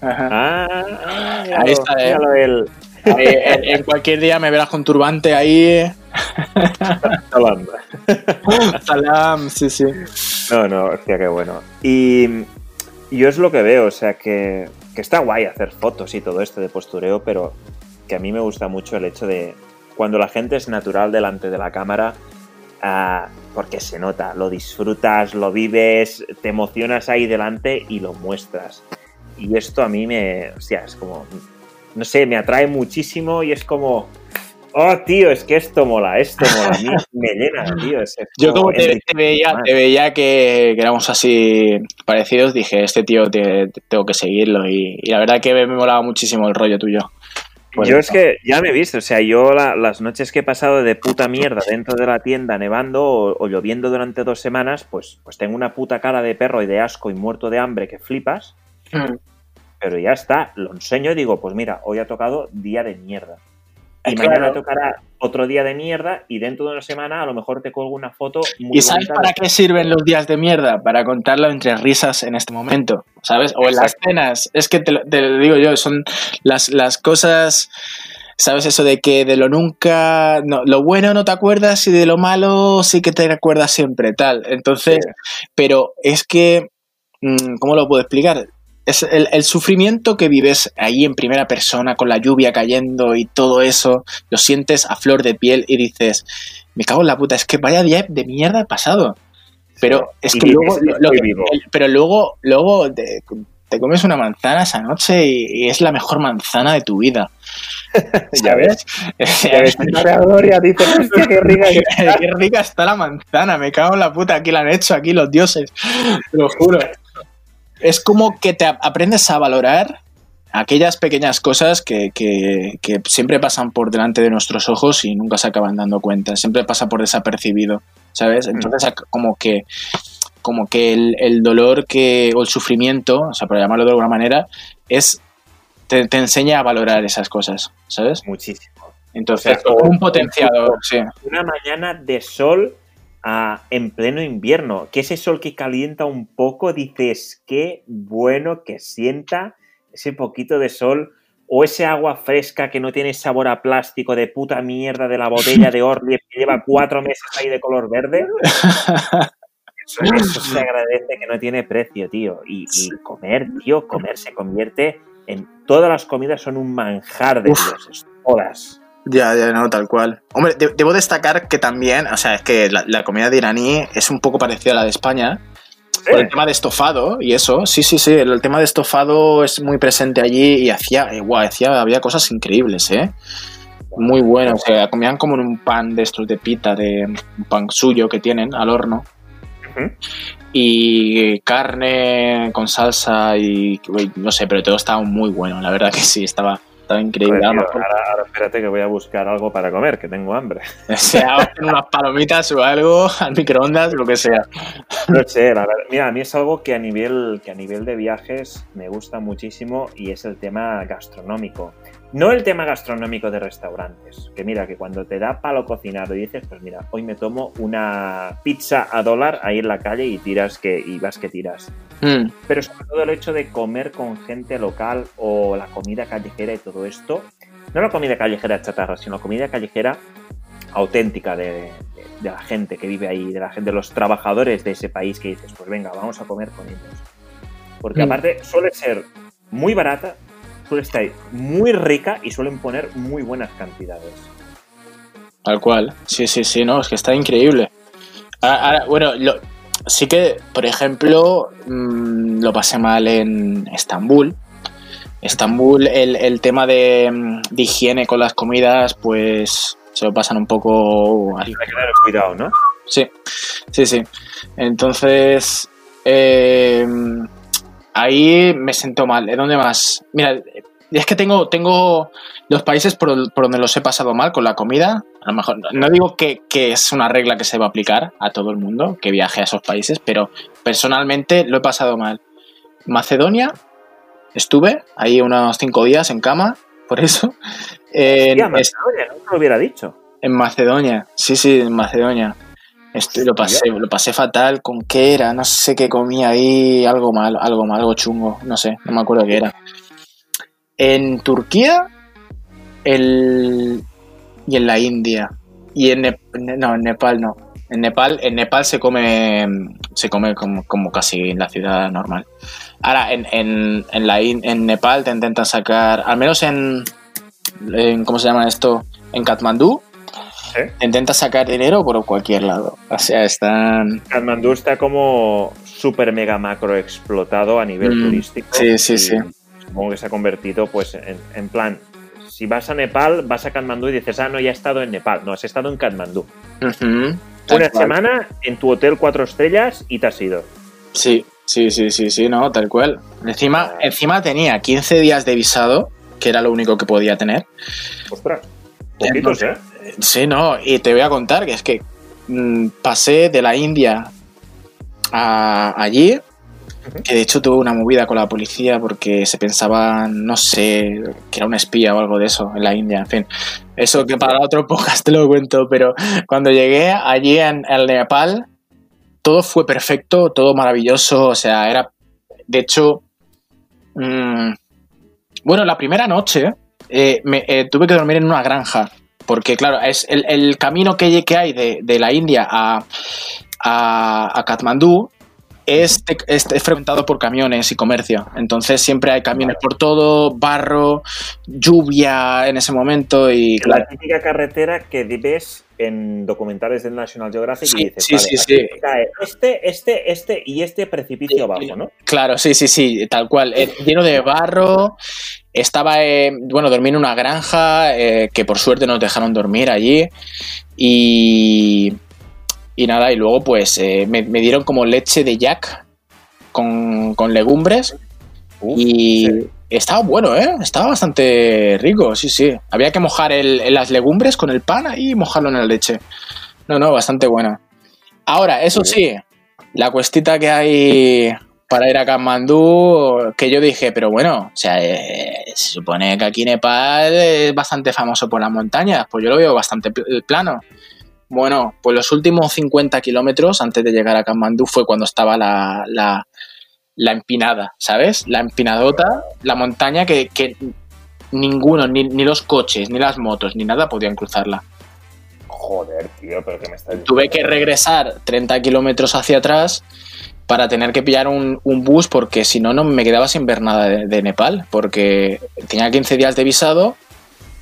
Ajá. ah, ah, Ahí está, eh. míralo él. Ahí, en, en cualquier día me verás con turbante ahí. Hablando. Salam, sí, sí. No, no, hostia, qué bueno. Y yo es lo que veo, o sea, que, que está guay hacer fotos y todo esto de postureo, pero que a mí me gusta mucho el hecho de cuando la gente es natural delante de la cámara, ah, porque se nota, lo disfrutas, lo vives, te emocionas ahí delante y lo muestras. Y esto a mí me, o sea, es como, no sé, me atrae muchísimo y es como, oh, tío, es que esto mola, esto mola, a mí me llena, tío. es Yo como te, veía, te veía que, que éramos así parecidos, dije, este tío te- te- tengo que seguirlo. Y, y la verdad que me, me molaba muchísimo el rollo tuyo. Pues yo es que ya me he visto, o sea, yo la- las noches que he pasado de puta mierda dentro de la tienda nevando o, o lloviendo durante dos semanas, pues, pues tengo una puta cara de perro y de asco y muerto de hambre que flipas, Mm. pero ya está, lo enseño y digo, pues mira, hoy ha tocado día de mierda. Y mañana tocará otro día de mierda y dentro de una semana a lo mejor te colgo una foto muy ¿Y sabes bonita para de- qué sirven los días de mierda? Para contarlo entre risas en este momento, ¿sabes? O en las cenas. Es que te lo, te lo digo yo, son las, las cosas, ¿sabes? Eso de que de lo nunca, no, lo bueno no te acuerdas y de lo malo sí que te recuerdas siempre, tal. Entonces, pero es que, mm, ¿cómo lo puedo explicar? Es el, el sufrimiento que vives ahí en primera persona con la lluvia cayendo y todo eso, lo sientes a flor de piel y dices, me cago en la puta, es que vaya día de mierda he pasado. Pero es que luego, lo- lo que- pero luego, luego te, te comes una manzana esa noche y, y es la mejor manzana de tu vida. Ya ves. Ya ves, Gloria dice, hostia, qué rica que está". Qué rica está la manzana, me cago en la puta, aquí la han hecho, aquí los dioses, te lo juro. Es como que te ap- aprendes a valorar aquellas pequeñas cosas que, que- que siempre pasan por delante de nuestros ojos y nunca se acaban dando cuenta, siempre pasa por desapercibido, ¿sabes? Entonces ac- como que como que el, el dolor que o el sufrimiento, o sea, por llamarlo de alguna manera, es te, te enseña a valorar esas cosas, ¿sabes? Muchísimo. Entonces, O sea, como un o- potenciador, sí. Una mañana de sol a, en pleno invierno, que ese sol que calienta un poco, dices, qué bueno que sienta ese poquito de sol o ese agua fresca que no tiene sabor a plástico de puta mierda de la botella de Orly que lleva cuatro meses ahí de color verde. Eso, se agradece que no tiene precio, tío. Y, comer, tío, comer se convierte en... Todas las comidas son un manjar de dioses, todas. Ya, ya, no, tal cual. Hombre, debo destacar que también, o sea, es que la, la comida de iraní es un poco parecida a la de España, el tema de estofado y eso, sí, sí, sí, el, tema de estofado es muy presente allí y hacía, hacía, había cosas increíbles, ¿eh? Muy bueno, o sea, comían como en un pan de estos de pita, de un pan suyo que tienen al horno. Y carne con salsa y no sé, pero todo estaba muy bueno, la verdad que sí, estaba, increíble. ahora, espérate que voy a buscar algo para comer, que tengo hambre. O sea, unas palomitas o algo al microondas, lo que sea. No sé, la verdad. Mira, a mí es algo que a nivel, que a nivel de viajes me gusta muchísimo y es el tema gastronómico. No el tema gastronómico de restaurantes, que mira, que cuando te da palo cocinar y dices, pues mira, hoy me tomo una pizza a dólar ahí en la calle y tiras que, y vas que tiras. Mm. Pero sobre todo el hecho de comer con gente local o la comida callejera y todo esto, no la comida callejera chatarra, sino la comida callejera auténtica de, la gente que vive ahí, de la gente, de los trabajadores de ese país que dices, pues venga, vamos a comer con ellos. Porque mm. aparte suele ser muy barata, suele estar muy rica y suelen poner muy buenas cantidades. Tal cual, sí, sí, sí, no, es que está increíble. Ahora, bueno, sí que, por ejemplo, mm, lo pasé mal en Estambul. Estambul, el, tema de, higiene con las comidas, pues se lo pasan un poco... Hay que tener cuidado, ¿no? Sí, sí, sí. Entonces, eh, ahí me siento mal. ¿De dónde más? Mira, es que tengo, tengo los países por, donde los he pasado mal con la comida. A lo mejor, no digo que, es una regla que se va a aplicar a todo el mundo que viaje a esos países, pero personalmente lo he pasado mal. Macedonia, estuve ahí unos cinco días en cama, por eso. En, Macedonia, no lo hubiera dicho. En Macedonia, sí, sí, en Macedonia. Esto, lo pasé, lo pasé fatal. ¿Con qué era? No sé qué comía ahí. Algo mal, algo mal, algo chungo. No sé, no me acuerdo qué era. En Turquía el, y en la India. Y en no, en Nepal no. En Nepal, en Nepal se come se come como, casi en la ciudad normal. Ahora, en, en, en, la, en Nepal te intentan sacar, al menos en, en ¿cómo se llama esto? En Katmandú, Intenta sacar dinero por cualquier lado. O sea, están. Katmandú está como súper mega macro explotado a nivel mm, turístico. Sí, sí, sí. Supongo que se ha convertido, pues, en, plan. Si vas a Nepal, vas a Katmandú y dices, ah, no, ya he estado en Nepal. No, has estado en Katmandú. Una semana en tu hotel cuatro estrellas y te has ido. Sí, sí, sí, sí, sí, no, tal cual. Encima, encima tenía 15 días de visado, que era lo único que podía tener. Ostras, poquitos, ¿eh? Sí, no, y te voy a contar que es que mm, pasé de la India a allí, que de hecho tuve una movida con la policía porque se pensaba, no sé, que era un espía o algo de eso en la India, en fin. Eso que para otro podcast te lo cuento, pero cuando llegué allí en el Nepal, todo fue perfecto, todo maravilloso, o sea, era, de hecho, mm, bueno, la primera noche eh, me, eh, tuve que dormir en una granja porque, claro, es el, camino que, hay de, la India a, a, Katmandú es, frecuentado por camiones y comercio. Entonces siempre hay camiones por todo, barro, lluvia en ese momento y... La típica carretera que ves en documentales del National Geographic y dices, sí, sí, sí. este, este, este y este precipicio abajo, ¿no? Claro, sí, sí, sí, tal cual. Eh, lleno de barro. Estaba, eh, bueno, dormí en una granja, eh, que por suerte nos dejaron dormir allí. Y, y nada, y luego pues me, dieron como leche de jack con, legumbres. y estaba bueno, ¿eh? Estaba bastante rico, sí, sí. Había que mojar las legumbres con el pan y mojarlo en la leche. No, no, bastante buena. Ahora, eso sí, la cuestita que hay para ir a Kathmandú, que yo dije, pero bueno, o sea, eh, se supone que aquí Nepal es bastante famoso por las montañas, pues yo lo veo bastante plano. Bueno, pues los últimos 50 kilómetros antes de llegar a Kathmandú fue cuando estaba la, la, la empinada, ¿sabes? La empinadota, la montaña que, que ninguno, ni, ni, los coches, ni las motos, ni nada podían cruzarla. Joder, tío, pero que me estás Tuve que regresar 30 kilómetros hacia atrás para tener que pillar un, un, bus porque si no, no me quedaba sin ver nada de, de, Nepal, porque tenía 15 días de visado,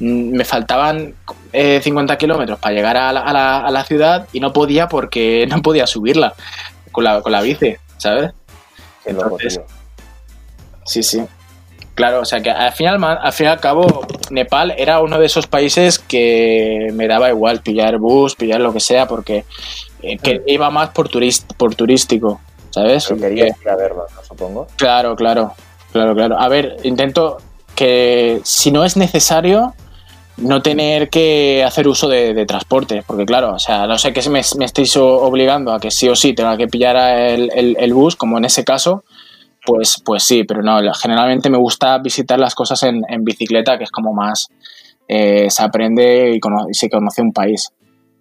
me faltaban eh, 50 kilómetros para llegar a la, a, la, a la, ciudad y no podía porque no podía subirla con la, con la bici, ¿sabes? Qué Entonces. Sí, sí. Claro, o sea que al final, al fin y al cabo, Nepal era uno de esos países que me daba igual pillar bus, pillar lo que sea, porque eh, que iba más por, turist, por turístico, ¿sabes? Pero querías ir a verlo, ¿no? supongo. Claro, claro, claro, claro. A ver, intento que si no es necesario, no tener que hacer uso de, de, transporte, porque claro, o sea, no sé que me, me estéis obligando a que sí o sí tenga que pillar el, el, el bus, como en ese caso, pues, pues sí, pero no, generalmente me gusta visitar las cosas en, en bicicleta, que es como más eh, se aprende y, cono y, se conoce un país.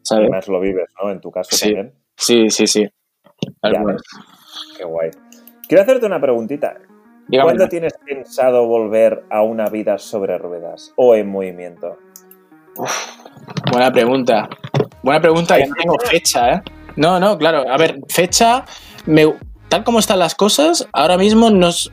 ¿sabes? Y más lo vives, ¿no? En tu caso sí, también. Sí, sí, sí. Ya Qué guay. Quiero hacerte una preguntita. Dígame. ¿Cuándo tienes pensado volver a una vida sobre ruedas o en movimiento? Uf, buena pregunta. Buena pregunta, ya no tengo fecha, ¿eh? No, no, claro. A ver, fecha. Me, tal como están las cosas, ahora mismo nos.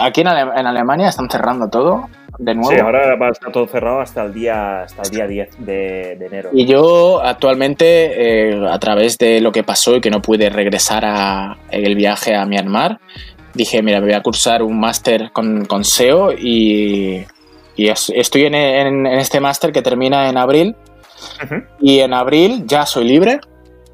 Aquí en, Ale en Alemania están cerrando todo de nuevo. Sí, ahora va a estar todo cerrado hasta el día, hasta el día 10 de, de enero. Y yo actualmente, eh, a través de lo que pasó y que no pude regresar a el viaje a Myanmar, dije, mira, me voy a cursar un máster con, con, SEO y, y estoy en, en, en este máster que termina en abril. Uh -huh. Y en abril ya soy libre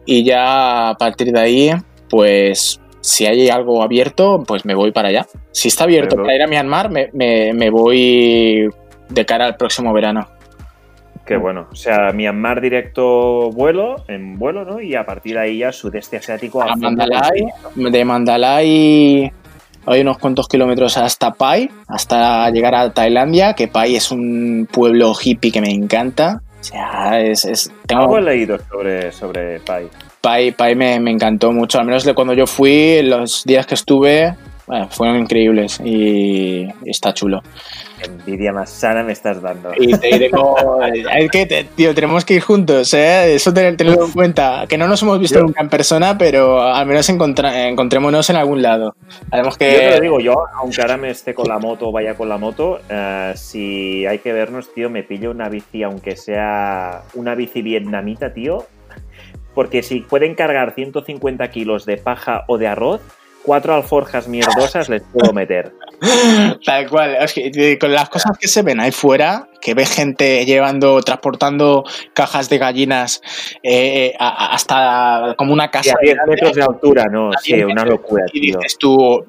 y ya a partir de ahí, pues si hay algo abierto, pues me voy para allá. Si está abierto Pero... para ir a Myanmar, me, me, me, voy de cara al próximo verano. Qué bueno. O sea, Myanmar directo vuelo, en vuelo, ¿no? Y a partir de ahí ya sudeste asiático. A, a Mandalay. De Mandalay hay unos cuantos kilómetros hasta Pai, hasta llegar a Tailandia, que Pai es un pueblo hippie que me encanta. O sea, es... es tengo... Algo leído sobre, sobre Pai. Pai, Pai me, me, encantó mucho, al menos de cuando yo fui, los días que estuve, bueno, fueron increíbles y, está chulo. Envidia más sana me estás dando. Y te tengo, es que, tío, tenemos que ir juntos, ¿eh? Eso tenerlo en cuenta. Que no nos hemos visto yo, nunca en persona, pero al menos encontra, encontrémonos en algún lado. Además que... Yo te lo digo, yo, aunque ahora me esté con la moto o vaya con la moto, uh, si hay que vernos, tío, me pillo una bici, aunque sea una bici vietnamita, tío, porque si pueden cargar 150 kilos de paja o de arroz, cuatro alforjas mierdosas les puedo meter. Tal cual, es que con las cosas que se ven ahí fuera, que ve gente llevando, transportando cajas de gallinas eh, hasta como una casa. Y a 10 metros de altura, ¿no, sí, una locura. Y dices tú,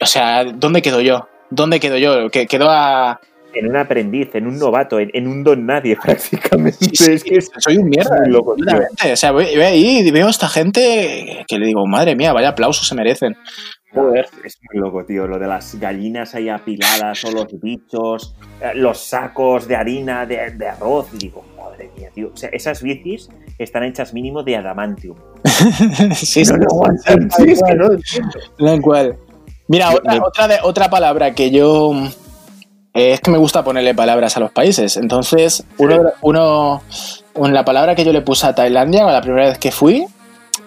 o sea, ¿dónde quedo yo? ¿Dónde quedo yo? Que quedo a en un aprendiz, en un novato, en, en un don nadie prácticamente. Sí, sí, es que soy un mierda. Loco, o sea, voy, voy ahí y veo a esta gente que le digo, madre mía, vaya aplausos se merecen. Joder, es muy loco, tío. Lo de las gallinas ahí apiladas o los bichos, eh, los sacos de harina, de, de arroz. Y digo, madre mía, tío. O sea, esas bicis están hechas mínimo de adamantium. sí, no, sí, es que no entiendo. cual. Mira, otra, otra, de, otra palabra que yo es que me gusta ponerle palabras a los países. Entonces, uno, uno, la palabra que yo le puse a Tailandia la primera vez que fui,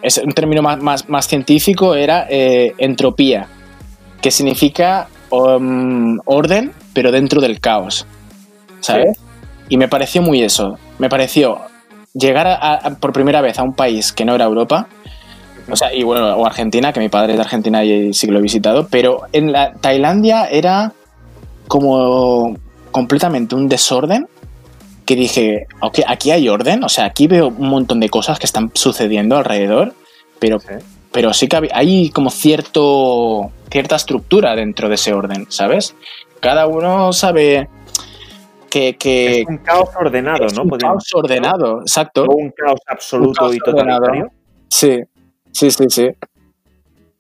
es un término más, más, más científico, era eh, entropía, que significa um, orden, pero dentro del caos. ¿Sabes? Sí. Y me pareció muy eso. Me pareció llegar a, a, por primera vez a un país que no era Europa, o sea, y bueno, o Argentina, que mi padre es de Argentina y sí que lo he visitado, pero en la Tailandia era como completamente un desorden que dije, ok, aquí hay orden, o sea, aquí veo un montón de cosas que están sucediendo alrededor, pero sí, pero sí que hay como cierto, cierta estructura dentro de ese orden, ¿sabes? Cada uno sabe que... que es un caos ordenado, es ¿no? Un caos ordenado, exacto. No un caos absoluto un caos y totalitario. Sí, sí, sí, sí.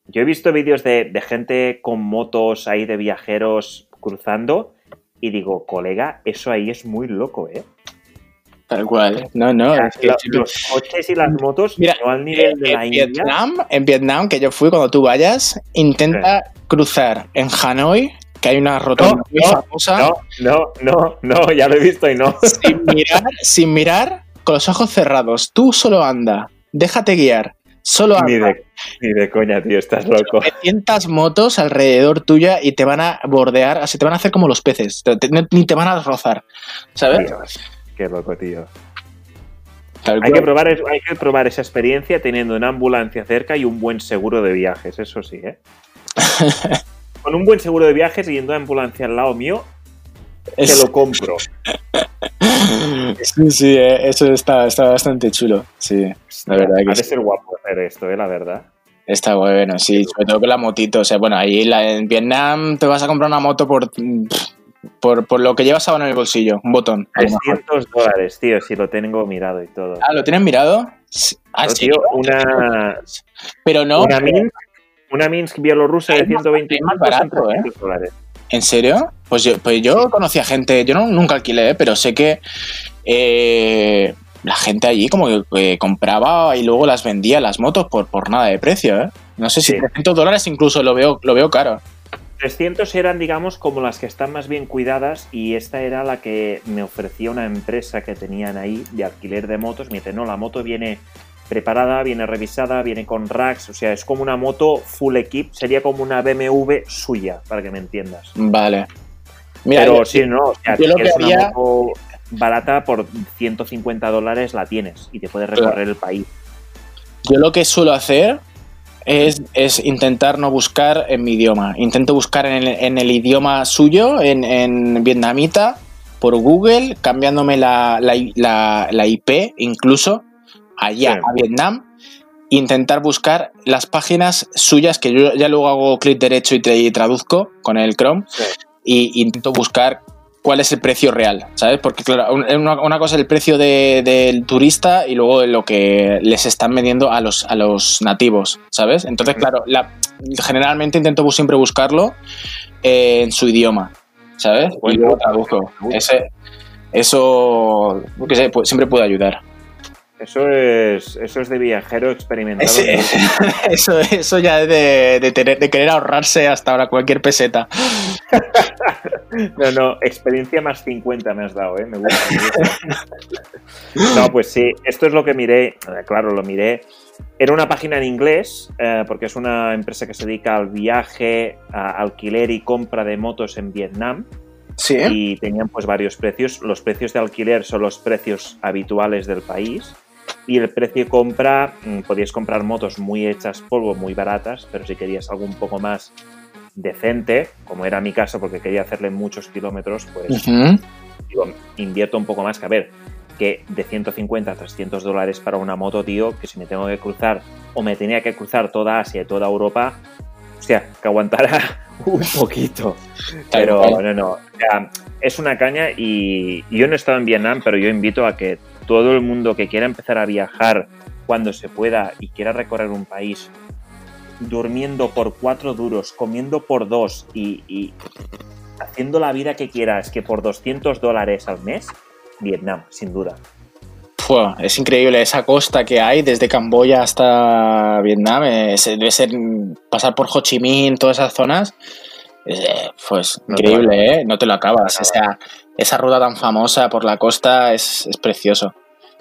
Yo he visto vídeos de, de gente con motos ahí de viajeros cruzando y digo, colega, eso ahí es muy loco, ¿eh? Tal cual. No, no. Es que- lo- los coches y las motos Mira, no al nivel de la en India. Vietnam, en Vietnam, que yo fui cuando tú vayas, intenta cruzar en Hanoi, que hay una rotonda No, muy no, famosa, No, no, no, no, ya lo he visto y no. sin mirar, sin mirar, con los ojos cerrados. Tú solo anda, déjate guiar, solo Ni de, ni de coña, tío, estás loco. 300 motos alrededor tuya y te van a bordear, así te van a hacer como los peces, te- te- ni te van a rozar, ¿sabes? Dios, qué loco, tío. Hay que, probar, hay que probar esa experiencia teniendo una ambulancia cerca y un buen seguro de viajes, eso sí, ¿eh? Con un buen seguro de viajes y yendo a ambulancia al lado mío, te Es- lo compro. Sí, sí, eh, eso está, está bastante chulo. Sí, la verdad Ha que de sí. ser guapo hacer esto, ¿eh? La verdad. está bueno, sí, sobre todo con la motito. O sea, bueno, ahí la- en Vietnam te vas a comprar una moto por, por, por lo que llevas ahora en el bolsillo, un botón. a lo mejor. 300 dólares, tío, si lo tengo mirado y todo. Ah, ¿lo tienes mirado? Ah, No, sí. tío, una, Pero no, una Minsk, una Minsk bielorrusa de Es más- 120 es más barato, ¿eh? dólares. ¿En serio? Pues yo, pues yo conocía gente, yo no, nunca alquilé, ¿eh? pero sé que eh, la gente allí como que compraba y luego las vendía las motos por, por nada de precio, ¿eh? No sé si Sí. 300 dólares incluso lo veo, lo veo caro. 300 eran, digamos, como las que están más bien cuidadas y esta era la que me ofrecía una empresa que tenían ahí de alquiler de motos. Me dice, no, la moto viene preparada, viene revisada, viene con racks, o sea, es como una moto full equip, sería como una BMW suya, para que me entiendas. Vale. Mira, Pero yo- sí, no, o sea, lo si quieres que una moto barata por 150 dólares la tienes y te puedes recorrer el país. Yo lo que suelo hacer es, es intentar no buscar en mi idioma. Intento buscar en el, en el idioma suyo, en, en vietnamita, por Google, cambiándome la, la, la- la IP incluso allá Sí. a Vietnam. Intentar buscar las páginas suyas que yo ya luego hago clic derecho y, y traduzco con el Chrome Sí. y intento buscar cuál es el precio real, ¿sabes? Porque claro, un- una, una cosa es el precio de- del turista y luego lo que les están vendiendo a los, a los nativos, ¿sabes? Entonces, claro, la- generalmente intento siempre buscarlo eh, en su idioma, ¿sabes? Y Bueno, luego traduzco. Ese, eso, qué sé, pues, siempre puede ayudar. Eso es, eso es de viajero experimentado. Eso, eso ya es de, de tener- de querer ahorrarse hasta ahora cualquier peseta. No, no, experiencia más 50 me has dado, ¿eh? Me gusta. me gusta. No, pues sí, esto es lo que miré, eh, claro, lo miré. Era una página en inglés, eh, porque es una empresa que se dedica al viaje, a alquiler y compra de motos en Vietnam. Sí. Y tenían pues varios precios. Los precios de alquiler son los precios habituales del país. Y el precio de compra, mm, podías comprar motos muy hechas polvo, muy baratas, pero si querías algo un poco más decente, como era mi caso, porque quería hacerle muchos kilómetros, pues digo, invierto un poco más que a ver, que de 150 a 300 dólares para una moto, tío, que si me tengo que cruzar o me tenía que cruzar toda Asia y toda Europa, hostia, que aguantara un poquito. Pero no, no, o sea, es una caña y yo no he estado en Vietnam, pero yo invito a que todo el mundo que quiera empezar a viajar cuando se pueda y quiera recorrer un país durmiendo por cuatro duros, comiendo por dos y, y haciendo la vida que quieras, que por 200 dólares al mes, Vietnam, sin duda. Fua, es increíble esa costa que hay desde Camboya hasta Vietnam. es- debe ser pasar por Ho Chi Minh, todas esas zonas. eh, pues No increíble, ¿eh? No te lo acabas. O sea, esa ruta tan famosa por la costa es, es precioso.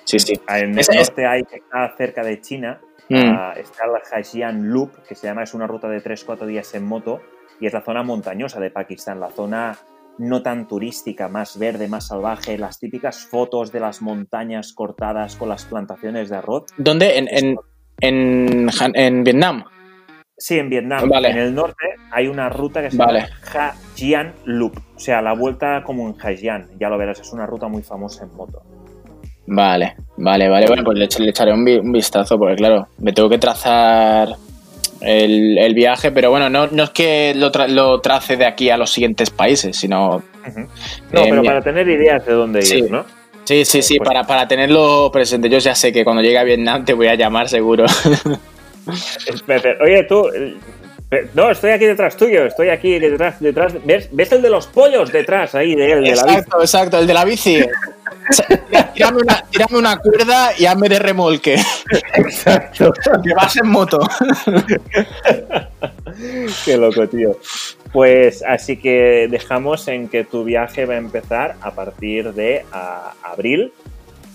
Sí, sí. En el Es- es- norte hay, que está cerca de China, Mm. ah, está el Hajian Loop, que se llama, es una ruta de 3-4 días en moto, y es la zona montañosa de Pakistán, la zona no tan turística, más verde, más salvaje, las típicas fotos de las montañas cortadas con las plantaciones de arroz. ¿Dónde? En, en, en Vietnam. Sí, en Vietnam. Vale. En el norte hay una ruta que se Vale. llama Hajian Loop, o sea, la vuelta como en Hajian, ya lo verás, es una ruta muy famosa en moto. Vale, vale, vale. Bueno, pues le, le echaré un, vi- un vistazo porque, claro, me tengo que trazar el, el viaje, pero bueno, no, no es que lo, tra- lo trace de aquí a los siguientes países, sino. No, Eh, pero para tener ideas de dónde ir. ¿no? Sí, sí, sí, Pues- para, para tenerlo presente. Yo ya sé que cuando llegue a Vietnam te voy a llamar seguro. Oye, tú, No, estoy aquí detrás tuyo, estoy aquí detrás, detrás. ¿Ves, ¿Ves el de los pollos detrás ahí de él? De exacto, la bici? exacto, el de la bici. tírame, una, tírame, una, cuerda y hazme de remolque. Exacto. que vas en moto. Qué loco, tío. Pues así que dejamos en que tu viaje va a empezar a partir de abril,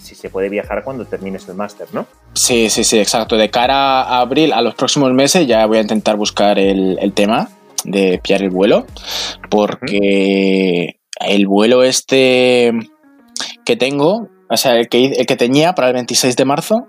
si se puede viajar cuando termines el máster, ¿no? Sí, sí, sí, exacto. De cara a abril, a los próximos meses, ya voy a intentar buscar el, tema de pillar el vuelo, porque el vuelo este que tengo, o sea, el que, el que tenía para el 26 de marzo,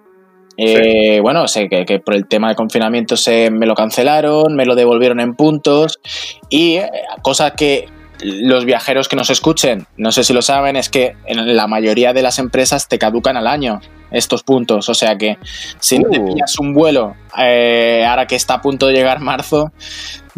eh, bueno, sé que, por el tema de confinamiento se me lo cancelaron, me lo devolvieron en puntos y eh, cosa que los viajeros que nos escuchen, no sé si lo saben, es que en la mayoría de las empresas te caducan al año estos puntos. O sea que si no te uh. pillas un vuelo eh, ahora que está a punto de llegar marzo,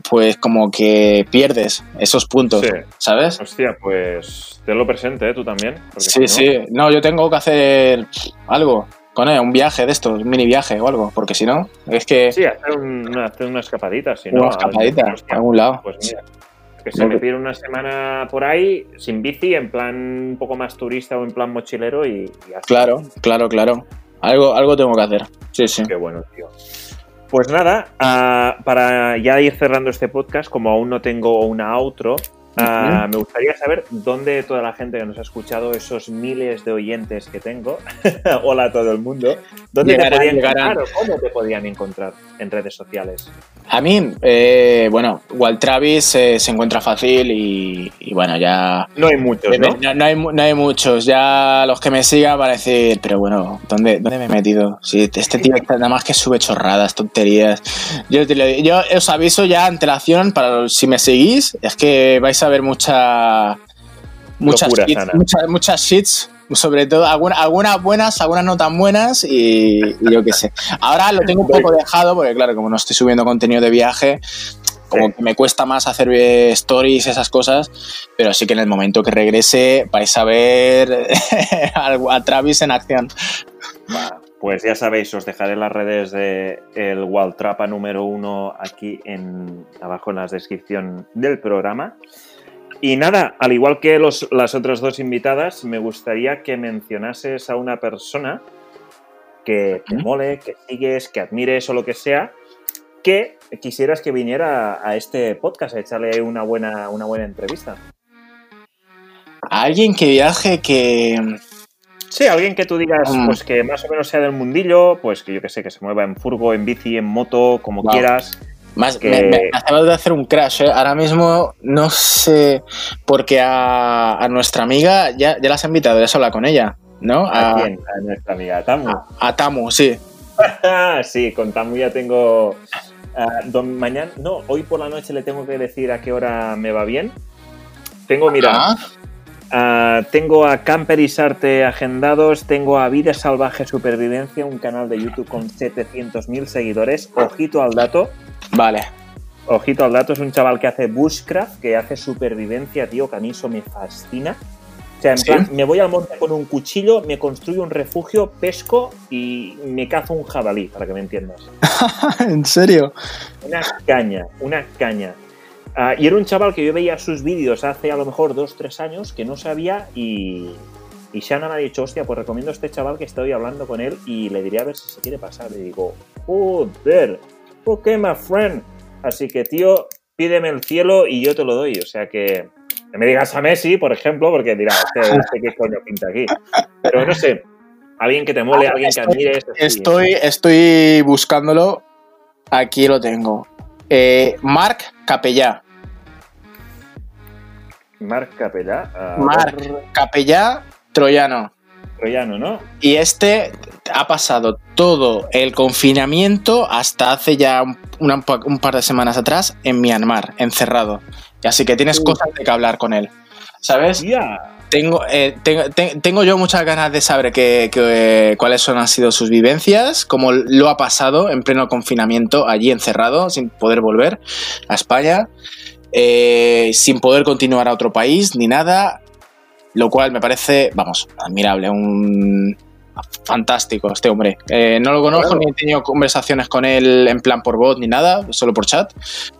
pues como que pierdes esos puntos, ¿sabes? Hostia, pues tenlo presente, ¿eh? Tú también. Sí, sí. No, yo tengo que hacer algo con un viaje de estos, un mini viaje o algo, porque si no, es que... Sí, hacer, una, hacer una escapadita, si no... Una escapadita, a algún lado. Pues mira, que se me pide una semana por ahí, sin bici, en plan un poco más turista o en plan mochilero y, Claro, claro, claro. Algo, algo tengo que hacer. Sí, sí. Qué bueno, tío. Pues nada, ah, para ya ir cerrando este podcast, como aún no tengo una outro, Ah, me gustaría saber dónde toda la gente que nos ha escuchado, esos miles de oyentes que tengo, hola a todo el mundo, ¿dónde te podían encontrar o cómo te podían encontrar en redes sociales? A mí, eh, bueno, Walt Travis eh, se encuentra fácil y, bueno, ya... No hay muchos, ¿no? No, hay, no hay muchos, ya los que me sigan van a decir, pero bueno, ¿dónde, dónde me he metido? Si este tío nada más que sube chorradas, tonterías. Yo, yo os aviso ya antelación para si me seguís, es que vais a haber mucha, muchas, muchas, shits, sobre todo algunas buenas, algunas no tan buenas y, yo qué sé. Ahora lo tengo un poco dejado porque claro, como no estoy subiendo contenido de viaje, como que me cuesta más hacer stories, esas cosas, pero sí que en el momento que regrese vais a ver a Travis en acción. Pues ya sabéis, os dejaré las redes de el Waltrapa número uno aquí en abajo en la descripción del programa. Y nada, al igual que las otras dos invitadas, me gustaría que mencionases a una persona que te mole, que sigues, que admires o lo que sea, que quisieras que viniera a este podcast a echarle una buena, una buena entrevista. Alguien que viaje que. Sí, alguien que tú digas, mm. pues que más o menos sea del mundillo, pues que yo que sé, que se mueva en furgo, en bici, en moto, como quieras más, que... me, acabo de hacer un crash, ¿eh? Ahora mismo no sé, porque a, nuestra amiga ya, ya la has invitado, ya se habla con ella, ¿no? ¿A, quién? A nuestra amiga, a Tamu. A, Tamu, sí. sí, con Tamu ya tengo... mañana, no, hoy por la noche le tengo que decir a qué hora me va bien. Tengo, mira, tengo a Camper y Sarte agendados, tengo a Vida Salvaje Supervivencia, un canal de YouTube con 700.000 seguidores. Ojito al dato. Vale. Ojito al dato, es un chaval que hace bushcraft, que hace supervivencia, tío, que a mí eso me fascina. O sea, en plan, me voy al monte con un cuchillo, me construyo un refugio, pesco y me cazo un jabalí, para que me entiendas. ¿En serio? Una caña, una caña. Ah, y era un chaval que yo veía sus vídeos hace a lo mejor dos, tres años que no sabía y, y Shannon me ha dicho, hostia, pues recomiendo a este chaval que estoy hablando con él y le diría a ver si se quiere pasar. Le digo, joder, ok, my friend. Así que, tío, pídeme el cielo y yo te lo doy. O sea que, me digas a Messi, por ejemplo, porque dirá, este, este qué coño pinta aquí. Pero no sé, alguien que te mole, ah, alguien que admires. Estoy, estoy buscándolo. Aquí lo tengo. Eh, Marc Capellá. Marc Capellá. Marc Capellá Troyano. Troyano, ¿no? Y este ha pasado todo el confinamiento hasta hace ya un par de semanas atrás en Myanmar, encerrado. Así que tienes cosas de que hablar con él. ¿Sabes? Tengo, eh, tengo, yo muchas ganas de saber que, cuáles son, han sido sus vivencias, cómo lo ha pasado en pleno confinamiento allí encerrado, sin poder volver a España, eh, sin poder continuar a otro país ni nada, lo cual me parece, vamos, admirable. Un, fantástico este hombre. Eh, no lo conozco ni he tenido conversaciones con él en plan por voz ni nada, solo por chat,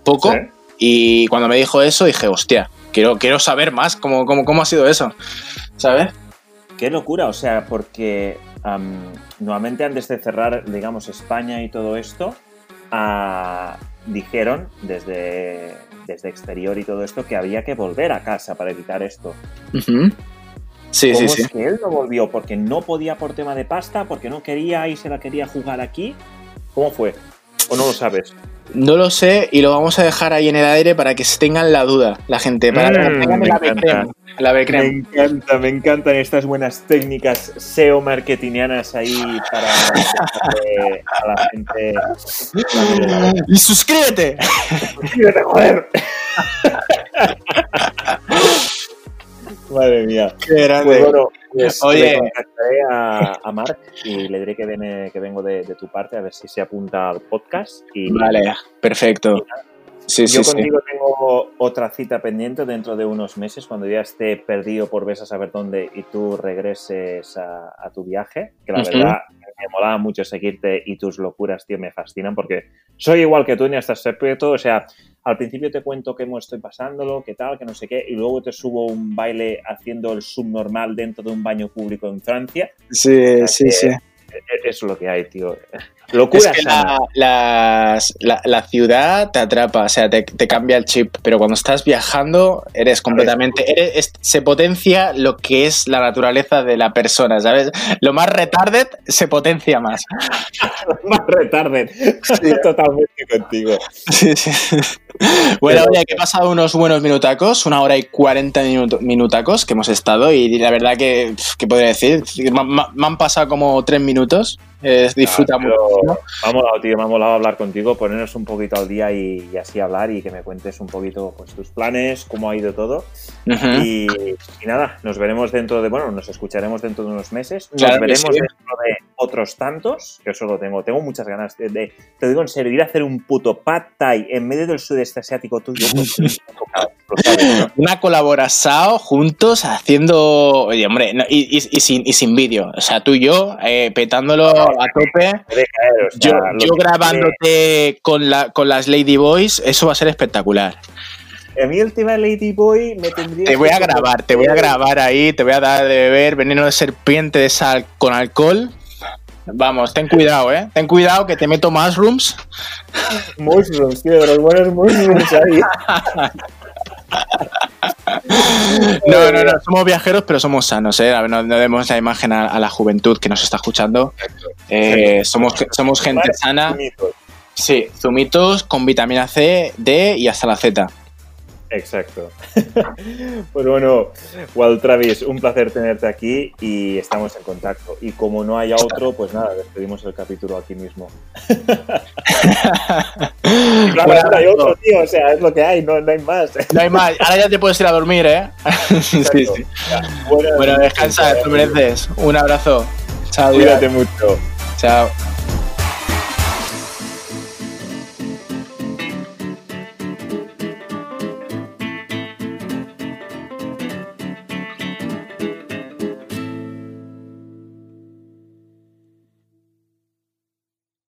poco. Y cuando me dijo eso dije, hostia, quiero, quiero saber más cómo, cómo, cómo ha sido eso, ¿sabes? Qué locura, o sea, porque nuevamente antes de cerrar, digamos, España y todo esto, ah, dijeron desde, desde exterior y todo esto que había que volver a casa para evitar esto. Sí, sí, sí. Es que él no volvió porque no podía por tema de pasta, porque no quería y se la quería jugar aquí. ¿Cómo fue? ¿O no lo sabes? No lo sé y lo vamos a dejar ahí en el aire para que tengan la duda la gente. Para que mm, tengan la, Me encanta, me encantan estas buenas técnicas SEO marketingianas ahí para a la gente. Y suscríbete. Suscríbete, joder. Madre mía. Qué grande. Pues pues Oye, le contactaré a, a, Mark y le diré que, viene, que vengo de, tu parte a ver si se apunta al podcast. Y, vale, perfecto. Sí, Yo contigo tengo otra cita pendiente dentro de unos meses, cuando ya esté perdido por ves a saber dónde y tú regreses a, tu viaje, que la verdad me molaba mucho seguirte y tus locuras, tío, me fascinan porque soy igual que tú en este aspecto, o sea, al principio te cuento cómo estoy pasándolo, qué tal, que no sé qué, y luego te subo un baile haciendo el subnormal dentro de un baño público en Francia. Sí, sí, sí. Eso es lo que hay, tío. Locura. Es que la, la, ciudad te atrapa, o sea, te, cambia el chip, pero cuando estás viajando eres completamente... se potencia lo que es la naturaleza de la persona, ¿sabes? Lo más retarded se potencia más. lo más retarded. Totalmente contigo. Sí, sí. Bueno, oye, que he pasado unos buenos minutacos, una hora y cuarenta minutacos que hemos estado y la verdad que, ¿qué podría decir? Me, han pasado como tres minutos. Eh, disfruta mucho. Me ha molado, tío, me ha molado hablar contigo, ponernos un poquito al día y, así hablar y que me cuentes un poquito pues, tus planes, cómo ha ido todo. y, nada, nos veremos dentro de, bueno, nos escucharemos dentro de unos meses. Nos veremos dentro de otros tantos, que eso lo tengo. Tengo muchas ganas de, te digo en serio, ir a hacer un puto pad thai en medio del sudeste asiático tuyo. Una colaboración juntos haciendo, oye, hombre, y, sin, y sin vídeo. O sea, tú y yo eh, petándolo a tope. yo, grabándote con, la, con las Lady Boys, eso va a ser espectacular. A mí el tema Lady Boy me tendría. Te voy a grabar, te voy a grabar ahí, te voy a dar de beber veneno de serpiente de sal con alcohol. Vamos, ten cuidado, eh. Ten cuidado que te meto mushrooms. Mushrooms, tío, los buenos mushrooms ahí. No, no, no, somos viajeros, pero somos sanos, ¿eh? No, no demos la imagen a, la juventud que nos está escuchando. Eh, somos, somos gente sana. Sí, zumitos con vitamina C, D y hasta la Z. Exacto. pues bueno, Walt Travis, un placer tenerte aquí y estamos en contacto. Y como no haya otro, pues nada, despedimos el capítulo aquí mismo. claro, no hay otro, tío, o sea, es lo que hay, no, hay más. no hay más, ahora ya te puedes ir a dormir, ¿eh? sí, sí. bueno, descansa, tú mereces. Un abrazo. Chao. Cuídate mucho. Chao.